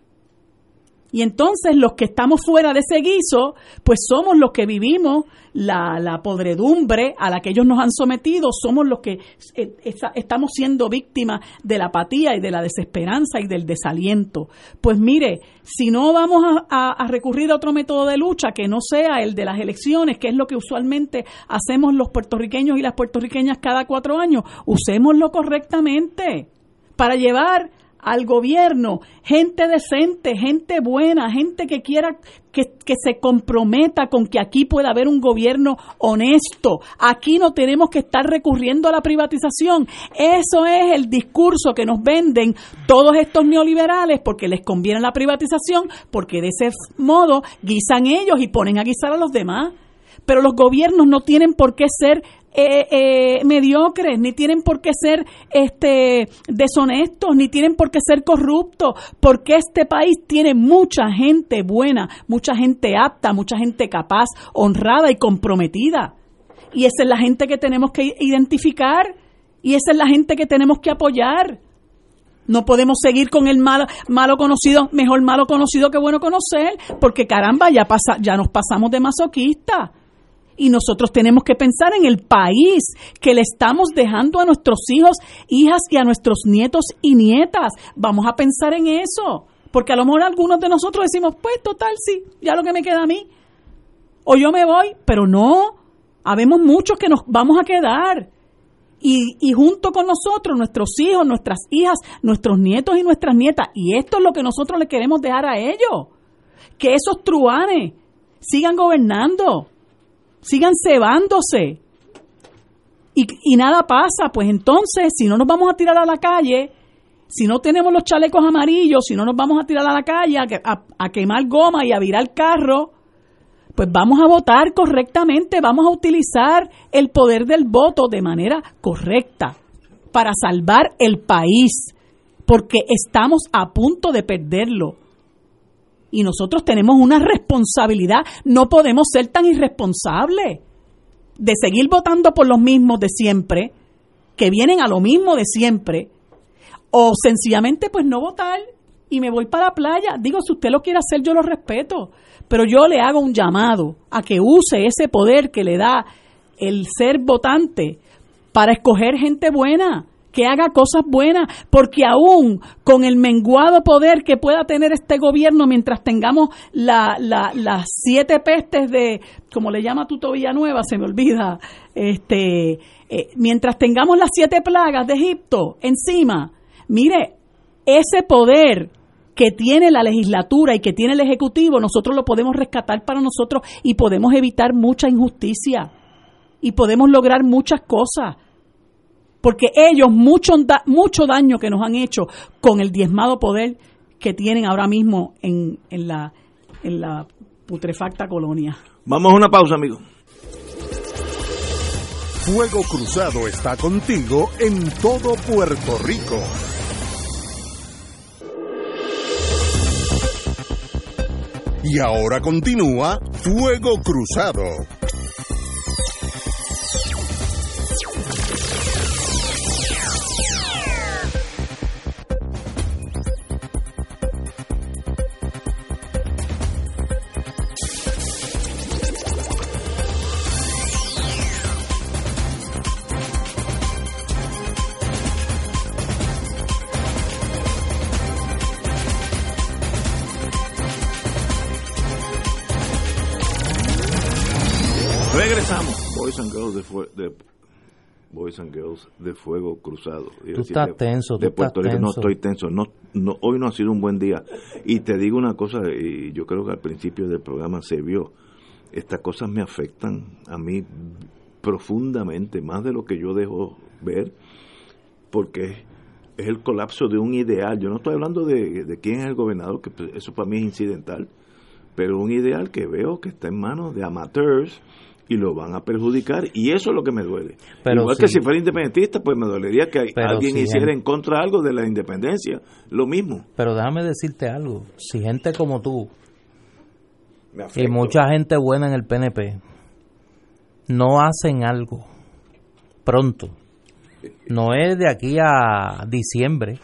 Y entonces los que estamos fuera de ese guiso, pues somos los que vivimos la, la podredumbre a la que ellos nos han sometido, somos los que eh, estamos siendo víctimas de la apatía y de la desesperanza y del desaliento. Pues mire, si no vamos a, a recurrir a otro método de lucha que no sea el de las elecciones, que es lo que usualmente hacemos los puertorriqueños y las puertorriqueñas cada cuatro años, usémoslo correctamente para llevar al gobierno, gente decente, gente buena, gente que quiera que, que, se comprometa con que aquí pueda haber un gobierno honesto. Aquí no tenemos que estar recurriendo a la privatización. Eso es el discurso que nos venden todos estos neoliberales porque les conviene la privatización, porque de ese modo guisan ellos y ponen a guisar a los demás pero los gobiernos no tienen por qué ser eh, eh, mediocres, ni tienen por qué ser este, deshonestos, ni tienen por qué ser corruptos, porque este país tiene mucha gente buena, mucha gente apta, mucha gente capaz, honrada y comprometida. Y esa es la gente que tenemos que identificar y esa es la gente que tenemos que apoyar. No podemos seguir con el malo, malo conocido, mejor malo conocido que bueno conocer, porque caramba, ya, pasa, ya nos pasamos de masoquista. Y nosotros tenemos que pensar en el país que le estamos dejando a nuestros hijos, hijas y a nuestros nietos y nietas. Vamos a pensar en eso. Porque a lo mejor algunos de nosotros decimos, pues total, sí, ya lo que me queda a mí. O yo me voy, pero no. Habemos muchos que nos vamos a quedar. Y, y, junto con nosotros, nuestros hijos, nuestras hijas, nuestros nietos y nuestras nietas. Y esto es lo que nosotros le queremos dejar a ellos. Que esos truanes sigan gobernando sigan cebándose. Y, nada pasa, pues entonces, si no nos vamos a tirar a la calle, si no tenemos los chalecos amarillos, si no nos vamos a tirar a la calle a, a, quemar goma y a virar carro, pues vamos a votar correctamente, vamos a utilizar el poder del voto de manera correcta para salvar el país, porque estamos a punto de perderlo y nosotros tenemos una responsabilidad. No podemos ser tan irresponsables de seguir votando por los mismos de siempre, que vienen a lo mismo de siempre, o sencillamente pues no votar y me voy para la playa. Digo, si usted lo quiere hacer, yo lo respeto, pero yo le hago un llamado a que use ese poder que le da el ser votante para escoger gente buena, que haga cosas buenas, porque aún con el menguado poder que pueda tener este gobierno mientras tengamos la, las siete pestes de, como le llama Tuto Villanueva, se me olvida, este, eh, mientras tengamos las siete plagas de Egipto encima, mire, ese poder que tiene la legislatura y que tiene el Ejecutivo, nosotros lo podemos rescatar para nosotros y podemos evitar mucha injusticia y podemos lograr muchas cosas. Porque ellos mucho, mucho daño que nos han hecho con el diezmado poder que tienen ahora mismo en, en, la, en la putrefacta colonia. Vamos a una pausa, amigo. Fuego Cruzado está contigo en todo Puerto Rico. Y ahora continúa Fuego Cruzado. De, Boys and Girls de Fuego Cruzado. Tú estás tenso, de Puerto Rico. No estoy tenso. No, no, hoy no ha sido un buen día. Y te digo una cosa, y yo creo que al principio del programa se vio. Estas cosas me afectan a mí profundamente, más de lo que yo dejo ver, porque es el colapso de un ideal. Yo no estoy hablando de, de quién es el gobernador, que pues, eso para mí es incidental, pero un ideal que veo que está en manos de amateurs y lo van a perjudicar y eso es lo que me duele. Pero Igual que si fuera independentista, pues me dolería que alguien hiciera en contra algo de la independencia, lo mismo. Pero déjame decirte algo, si gente como tú y mucha gente buena en el PNP no hacen algo pronto, no es de aquí a diciembre,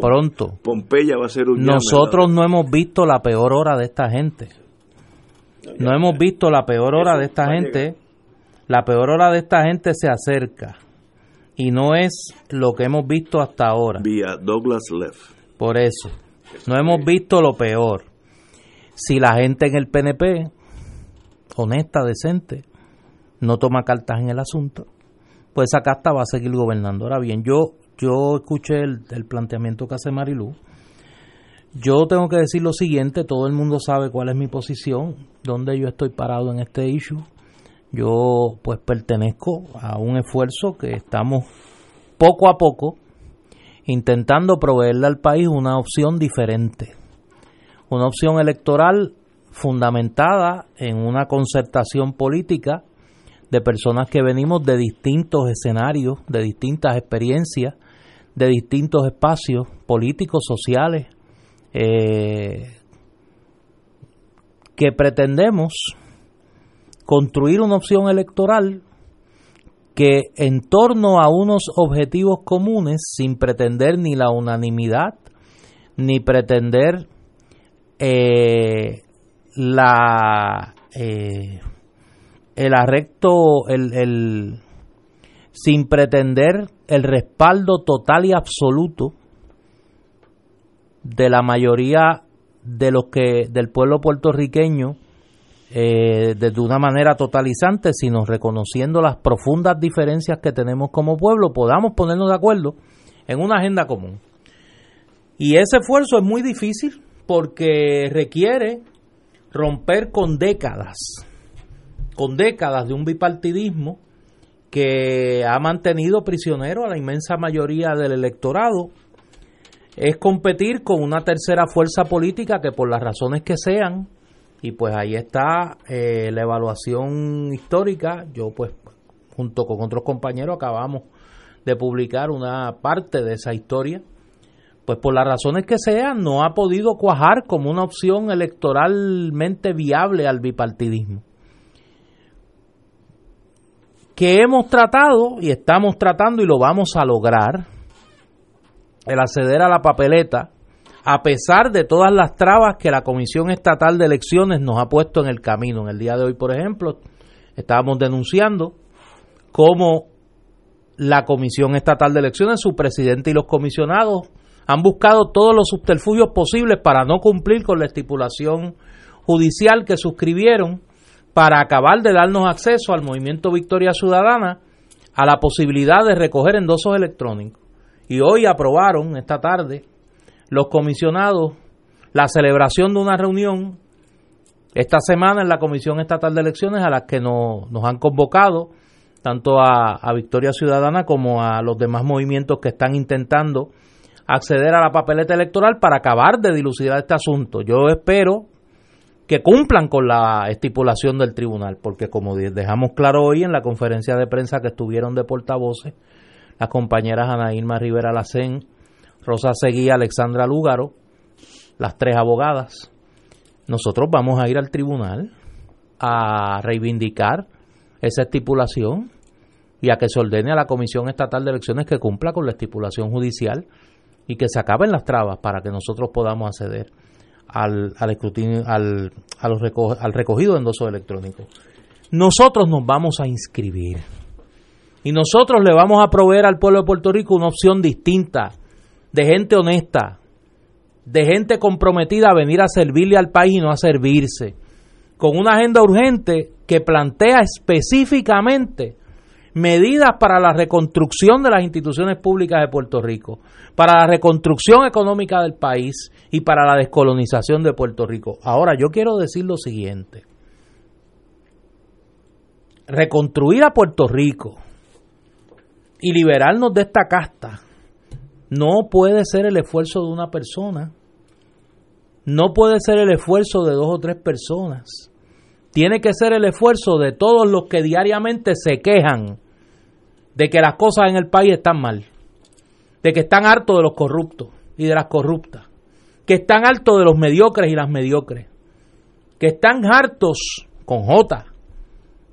pronto. Pompeya va a ser un Nosotros no hemos visto la peor hora de esta gente no hemos visto la peor hora de esta gente. La peor hora de esta gente se acerca. Y no es lo que hemos visto hasta ahora. Vía Douglas Leff. Por eso. No hemos visto lo peor. Si la gente en el PNP, honesta, decente, no toma cartas en el asunto, pues esa carta va a seguir gobernando. Ahora bien, yo, yo escuché el, el planteamiento que hace Marilú yo tengo que decir lo siguiente, todo el mundo sabe cuál es mi posición, dónde yo estoy parado en este issue. Yo pues pertenezco a un esfuerzo que estamos poco a poco intentando proveerle al país una opción diferente, una opción electoral fundamentada en una concertación política de personas que venimos de distintos escenarios, de distintas experiencias, de distintos espacios políticos, sociales, eh, que pretendemos construir una opción electoral que en torno a unos objetivos comunes, sin pretender ni la unanimidad, ni pretender eh, la eh, el arrecto, el, el, sin pretender el respaldo total y absoluto de la mayoría de los que del pueblo puertorriqueño eh, de una manera totalizante, sino reconociendo las profundas diferencias que tenemos como pueblo, podamos ponernos de acuerdo en una agenda común. Y ese esfuerzo es muy difícil porque requiere romper con décadas, con décadas de un bipartidismo que ha mantenido prisionero a la inmensa mayoría del electorado es competir con una tercera fuerza política que por las razones que sean, y pues ahí está eh, la evaluación histórica, yo pues junto con otros compañeros acabamos de publicar una parte de esa historia, pues por las razones que sean no ha podido cuajar como una opción electoralmente viable al bipartidismo. Que hemos tratado y estamos tratando y lo vamos a lograr el acceder a la papeleta, a pesar de todas las trabas que la Comisión Estatal de Elecciones nos ha puesto en el camino. En el día de hoy, por ejemplo, estábamos denunciando cómo la Comisión Estatal de Elecciones, su presidente y los comisionados han buscado todos los subterfugios posibles para no cumplir con la estipulación judicial que suscribieron para acabar de darnos acceso al movimiento Victoria Ciudadana a la posibilidad de recoger endosos electrónicos. Y hoy aprobaron, esta tarde, los comisionados la celebración de una reunión esta semana en la Comisión Estatal de Elecciones a la que nos, nos han convocado tanto a, Victoria Ciudadana como a los demás movimientos que están intentando acceder a la papeleta electoral para acabar de dilucidar este asunto. Yo espero que cumplan con la estipulación del tribunal, porque como dejamos claro hoy en la conferencia de prensa que estuvieron de portavoces, las compañeras Ana Irma Rivera Lacén, Rosa Seguí, Alexandra Lúgaro, las tres abogadas, nosotros vamos a ir al tribunal a reivindicar esa estipulación y a que se ordene a la Comisión Estatal de Elecciones que cumpla con la estipulación judicial y que se acaben las trabas para que nosotros podamos acceder al, al escrutinio, al, al recogido de endosos electrónicos. Nosotros nos vamos a inscribir y nosotros le vamos a proveer al pueblo de Puerto Rico una opción distinta de gente honesta, de gente comprometida a venir a servirle al país y no a servirse, con una agenda urgente que plantea específicamente medidas para la reconstrucción de las instituciones públicas de Puerto Rico, para la reconstrucción económica del país y para la descolonización de Puerto Rico. Ahora, yo quiero decir lo siguiente. Reconstruir a Puerto Rico y liberarnos de esta casta no puede ser el esfuerzo de una persona, no puede ser el esfuerzo de dos o tres personas, tiene que ser el esfuerzo de todos los que diariamente se quejan de que las cosas en el país están mal, de que están hartos de los corruptos y de las corruptas, que están hartos de los mediocres y las mediocres, que están hartos con J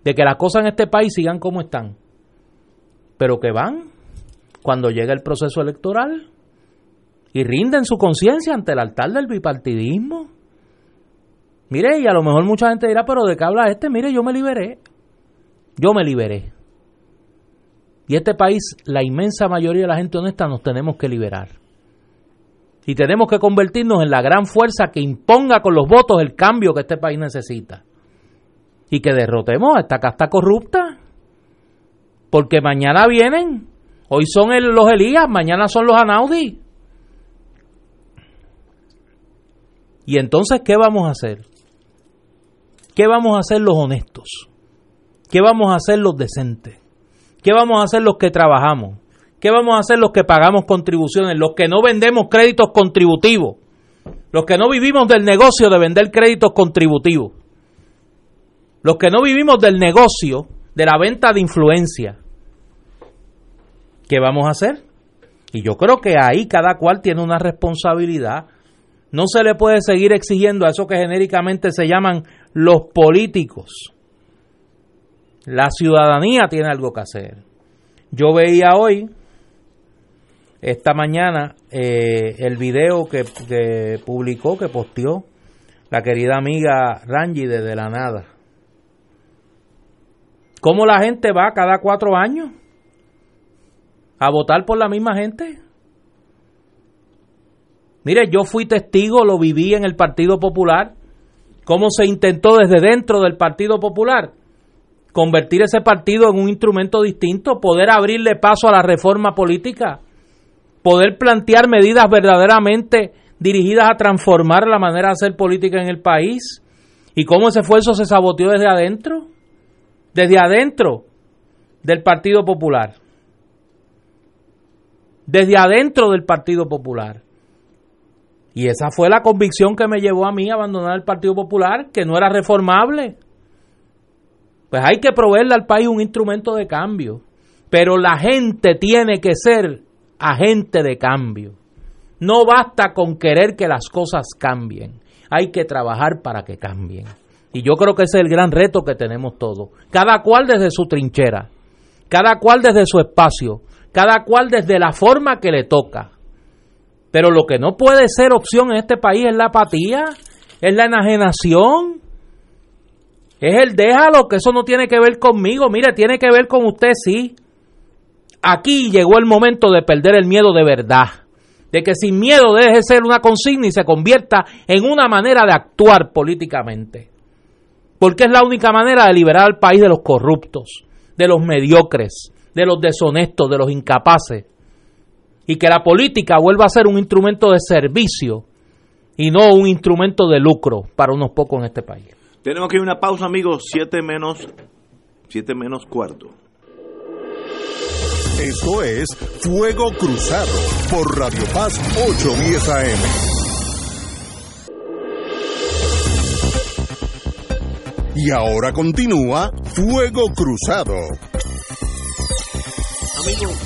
de que las cosas en este país sigan como están, pero que van cuando llega el proceso electoral y rinden su conciencia ante el altar del bipartidismo. Mire, y a lo mejor mucha gente dirá, pero ¿de qué habla este? Mire, yo me liberé. Yo me liberé. Y este país, la inmensa mayoría de la gente honesta, nos tenemos que liberar. Y tenemos que convertirnos en la gran fuerza que imponga con los votos el cambio que este país necesita. Y que derrotemos a esta casta corrupta. Porque mañana vienen Hoy son los Elías, mañana son los Anaudi. Y entonces, ¿qué vamos a hacer? ¿Qué vamos a hacer los honestos? ¿Qué vamos a hacer los decentes? ¿Qué vamos a hacer los que trabajamos? ¿Qué vamos a hacer los que pagamos contribuciones? Los que no vendemos créditos contributivos. Los que no vivimos del negocio de vender créditos contributivos. Los que no vivimos del negocio de la venta de influencia. ¿Qué vamos a hacer? Y yo creo que ahí cada cual tiene una responsabilidad. No se le puede seguir exigiendo a eso que genéricamente se llaman los políticos. La ciudadanía tiene algo que hacer. Yo veía hoy, esta mañana, eh, el video que, que publicó, que posteó la querida amiga Rangi desde la nada. ¿Cómo la gente va cada cuatro años? A votar por la misma gente. Mire, yo fui testigo, lo viví en el Partido Popular, cómo se intentó desde dentro del Partido Popular convertir ese partido en un instrumento distinto, poder abrirle paso a la reforma política, poder plantear medidas verdaderamente dirigidas a transformar la manera de hacer política en el país y cómo ese esfuerzo se saboteó desde adentro, desde adentro del Partido Popular desde adentro del Partido Popular. Y esa fue la convicción que me llevó a mí a abandonar el Partido Popular, que no era reformable. Pues hay que proveerle al país un instrumento de cambio. Pero la gente tiene que ser agente de cambio. No basta con querer que las cosas cambien. Hay que trabajar para que cambien. Y yo creo que ese es el gran reto que tenemos todos. Cada cual desde su trinchera. Cada cual desde su espacio cada cual desde la forma que le toca. Pero lo que no puede ser opción en este país es la apatía, es la enajenación, es el déjalo, que eso no tiene que ver conmigo, mire, tiene que ver con usted, sí. aquí llegó el momento de perder el miedo de verdad, de que sin miedo deje de ser una consigna y se convierta en una manera de actuar políticamente. Porque es la única manera de liberar al país de los corruptos, de los mediocres, de los deshonestos, de los incapaces. Y que la política vuelva a ser un instrumento de servicio y no un instrumento de lucro para unos pocos en este país. Tenemos que ir a una pausa, amigos, siete menos, siete menos cuarto. Esto es Fuego Cruzado por Radio Paz 810 AM. Y ahora continúa Fuego Cruzado.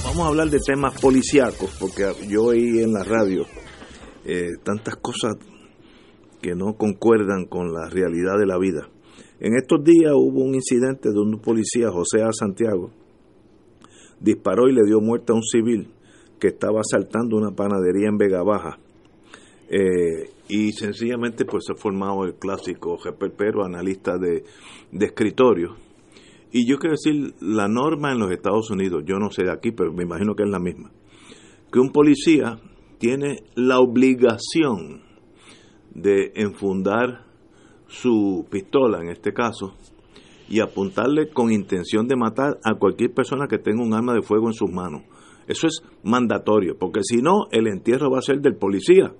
Vamos a hablar de temas policíacos, porque yo oí en la radio eh, tantas cosas que no concuerdan con la realidad de la vida. En estos días hubo un incidente de un policía, José A. Santiago, disparó y le dio muerte a un civil que estaba asaltando una panadería en Vega Baja. Eh, y sencillamente pues se ha formado el clásico Pero, analista de, de escritorio. Y yo quiero decir, la norma en los Estados Unidos, yo no sé de aquí, pero me imagino que es la misma, que un policía tiene la obligación de enfundar su pistola, en este caso, y apuntarle con intención de matar a cualquier persona que tenga un arma de fuego en sus manos. Eso es mandatorio, porque si no, el entierro va a ser del policía.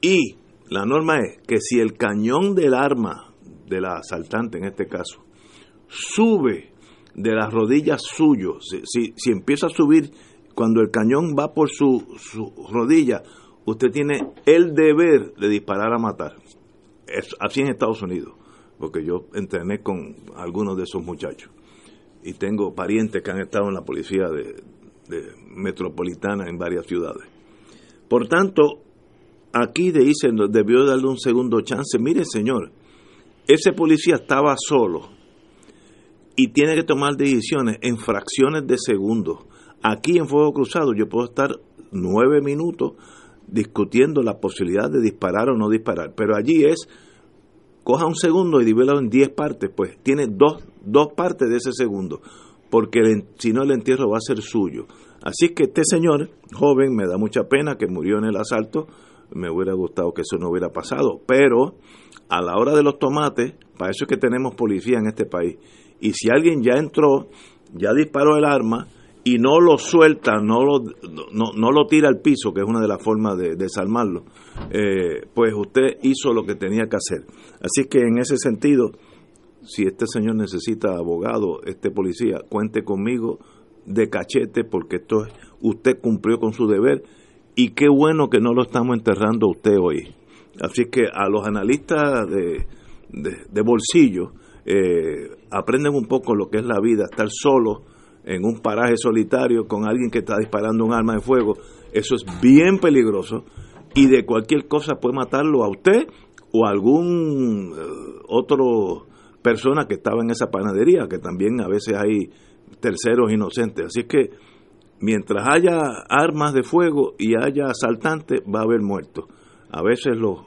Y la norma es que si el cañón del arma de la asaltante, en este caso, sube de las rodillas suyo, si, si, empieza a subir cuando el cañón va por su, su rodilla, usted tiene el deber de disparar a matar. Así en Estados Unidos porque yo entrené con algunos de esos muchachos y tengo parientes que han estado en la policía de, metropolitana en varias ciudades. Por tanto, aquí dicen, debió darle un segundo chance. Mire, señor, ese policía estaba solo y tiene que tomar decisiones en fracciones de segundos. Aquí en Fuego Cruzado yo puedo estar nueve minutos discutiendo la posibilidad de disparar o no disparar, pero allí es coja un segundo y divídelo en 10 partes, pues tiene dos, dos partes de ese segundo, porque si no el entierro va a ser suyo. Así que este señor, joven, me da mucha pena que murió en el asalto, me hubiera gustado que eso no hubiera pasado, pero a la hora de los tomates, para eso es que tenemos policía en este país. Y si alguien ya entró, ya disparó el arma, y no lo suelta, no lo, no, lo tira al piso, que es una de las formas de desarmarlo, eh, pues usted hizo lo que tenía que hacer. Así que en ese sentido, si este señor necesita abogado, este policía, cuente conmigo de cachete, porque esto usted cumplió con su deber y qué bueno que no lo estamos enterrando usted hoy. Así que a los analistas de, de, bolsillo, eh, aprenden un poco lo que es la vida, estar solo en un paraje solitario con alguien que está disparando un arma de fuego, eso es bien peligroso y de cualquier cosa puede matarlo a usted o a algún eh, otro persona que estaba en esa panadería, que también a veces hay terceros inocentes. Así que mientras haya armas de fuego y haya asaltantes, va a haber muertos. A veces los,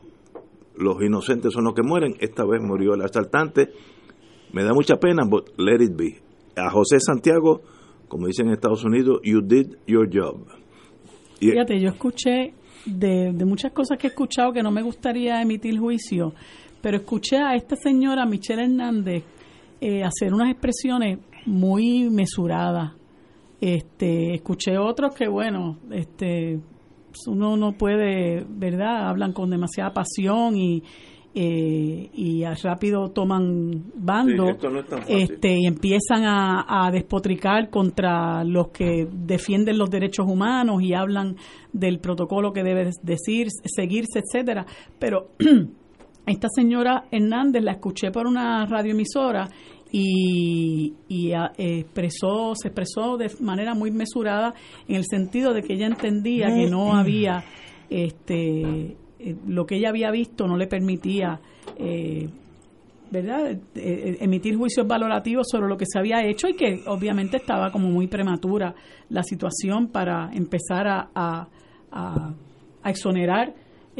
los inocentes son los que mueren, esta vez murió el asaltante. Me da mucha pena, but let it be a José Santiago, como dicen en Estados Unidos, you did your job. Fíjate, yo escuché de, muchas cosas que he escuchado que no me gustaría emitir juicio, pero escuché a esta señora Michelle Hernández eh, hacer unas expresiones muy mesuradas. Este, escuché otros que, bueno, este, uno no puede, ¿verdad? Hablan con demasiada pasión y, eh, y rápido toman bando este y empiezan a, despotricar contra los que defienden los derechos humanos y hablan del protocolo que debe decir seguirse etcétera. Pero [clears throat] esta señora Hernández la escuché por una radioemisora y, y expresó se expresó de manera muy mesurada en el sentido de que ella entendía que no había este eh, lo que ella había visto no le permitía eh, ¿verdad? Eh, emitir juicios valorativos sobre lo que se había hecho y que obviamente estaba como muy prematura la situación para empezar a, exonerar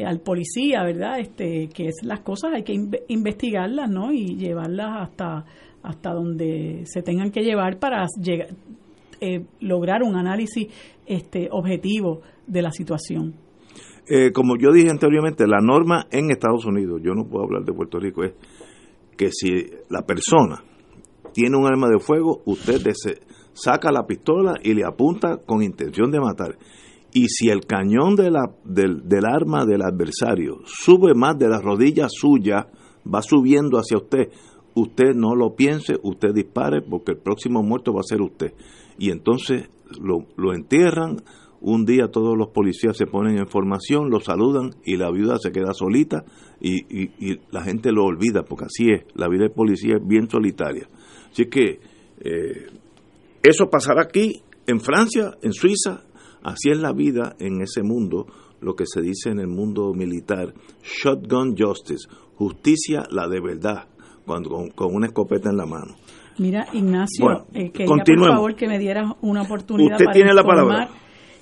al policía, ¿verdad? Este, que es las cosas hay que investigarlas, ¿no? Y llevarlas hasta hasta donde se tengan que llevar para llegar eh, lograr un análisis este, objetivo de la situación. Eh, como yo dije anteriormente, la norma en Estados Unidos, yo no puedo hablar de Puerto Rico, es que si la persona tiene un arma de fuego, usted saca la pistola y le apunta con intención de matar. Y si el cañón de la, del, del arma del adversario sube más de la rodilla suya, va subiendo hacia usted, usted no lo piense, usted dispare porque el próximo muerto va a ser usted. Y entonces lo, lo entierran, un día todos los policías se ponen en formación, lo saludan y la viuda se queda solita y, y, la gente lo olvida, porque así es, la vida de policía es bien solitaria. Así que eh, eso pasará aquí, en Francia, en Suiza, así es la vida en ese mundo, lo que se dice en el mundo militar, shotgun justice, justicia la de verdad, cuando, con, una escopeta en la mano. Mira, Ignacio, eh, quería por favor que me dieras una oportunidad Usted tiene la palabra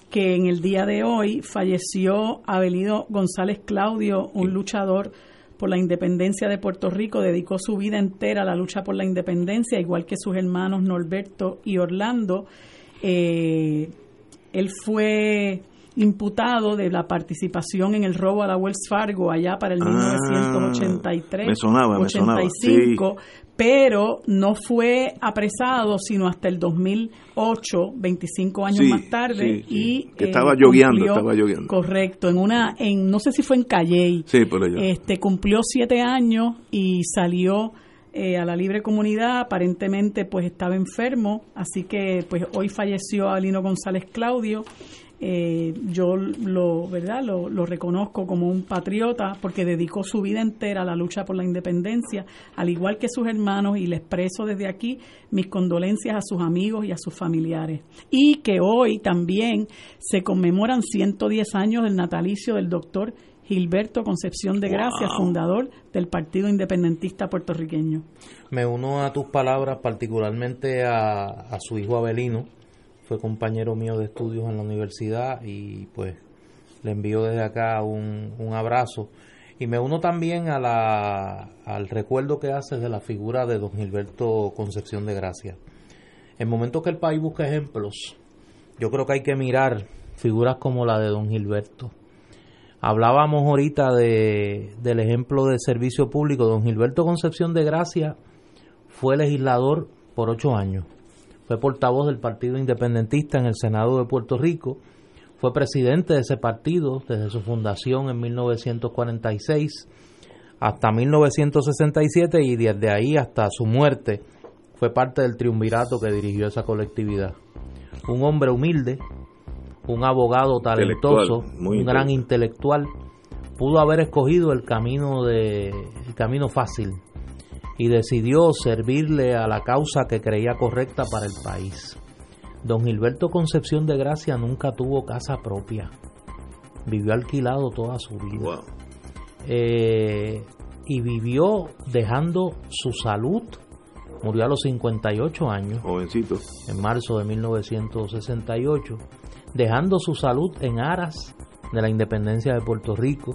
que en el día de hoy falleció Abelido González Claudio, un luchador por la independencia de Puerto Rico, dedicó su vida entera a la lucha por la independencia, igual que sus hermanos Norberto y Orlando. Eh, él fue imputado de la participación en el robo a la Wells Fargo allá para el 1983 ah, 85 pero no fue apresado sino hasta el 2008, 25 años más tarde y que estaba eh, lloviendo, estaba Correcto, en una en no sé si fue en Calley. Sí, por allá. Este cumplió siete años y salió eh, a la libre comunidad, aparentemente pues estaba enfermo, así que pues hoy falleció Alino González Claudio eh, yo lo, ¿verdad? Lo, lo, reconozco como un patriota porque dedicó su vida entera a la lucha por la independencia, al igual que sus hermanos, y le expreso desde aquí mis condolencias a sus amigos y a sus familiares. Y que hoy también se conmemoran 110 años del natalicio del doctor Gilberto Concepción de Gracia, fundador del Partido Independentista Puertorriqueño. Me uno a tus palabras, particularmente a, a su hijo Abelino, fue compañero mío de estudios en la universidad y pues le envío desde acá un, un abrazo. Y me uno también a la, al recuerdo que haces de la figura de don Gilberto Concepción de Gracia. En momentos que el país busca ejemplos, yo creo que hay que mirar figuras como la de don Gilberto. Hablábamos ahorita de, del ejemplo de servicio público. Don Gilberto Concepción de Gracia fue legislador por ocho años fue portavoz del Partido Independentista en el Senado de Puerto Rico, fue presidente de ese partido desde su fundación en 1946 hasta 1967 y desde ahí hasta su muerte fue parte del triunvirato que dirigió esa colectividad. Un hombre humilde, un abogado talentoso, un gran intelectual, pudo haber escogido el camino de el camino fácil y decidió servirle a la causa que creía correcta para el país. Don Gilberto Concepción de Gracia nunca tuvo casa propia, vivió alquilado toda su vida. Eh, y vivió dejando su salud. Murió a los 58 años, jovencito, en marzo de 1968, dejando su salud en aras de la independencia de Puerto Rico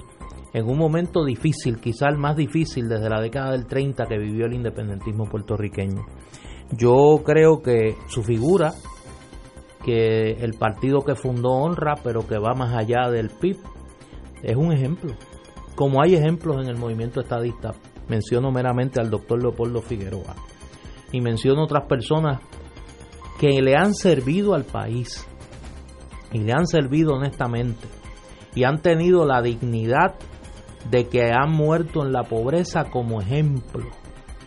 en un momento difícil, quizá el más difícil desde la década del 30 que vivió el independentismo puertorriqueño. Yo creo que su figura, que el partido que fundó honra, pero que va más allá del PIB, es un ejemplo. Como hay ejemplos en el movimiento estadista, menciono meramente al doctor Leopoldo Figueroa y menciono otras personas que le han servido al país y le han servido honestamente y han tenido la dignidad de que han muerto en la pobreza como ejemplo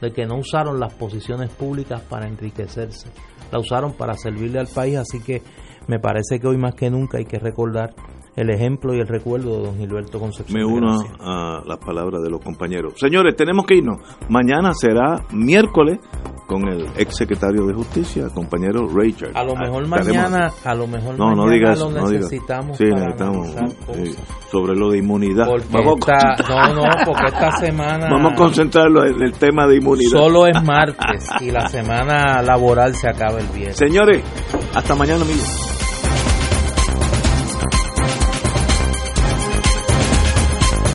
de que no usaron las posiciones públicas para enriquecerse, la usaron para servirle al país, así que me parece que hoy más que nunca hay que recordar el ejemplo y el recuerdo de don Gilberto Concepción. Me uno a las palabras de los compañeros. Señores, tenemos que irnos. Mañana será miércoles con el ex secretario de Justicia, compañero Richard. A lo mejor mañana, a lo mejor no, no digas, lo necesitamos. Sí, necesitamos. sobre lo de inmunidad. Vamos [laughs] no, no, porque esta semana. Vamos a concentrarlo en el tema de inmunidad. Solo es [laughs] martes y la semana laboral se acaba el viernes. Señores, hasta mañana, amigos.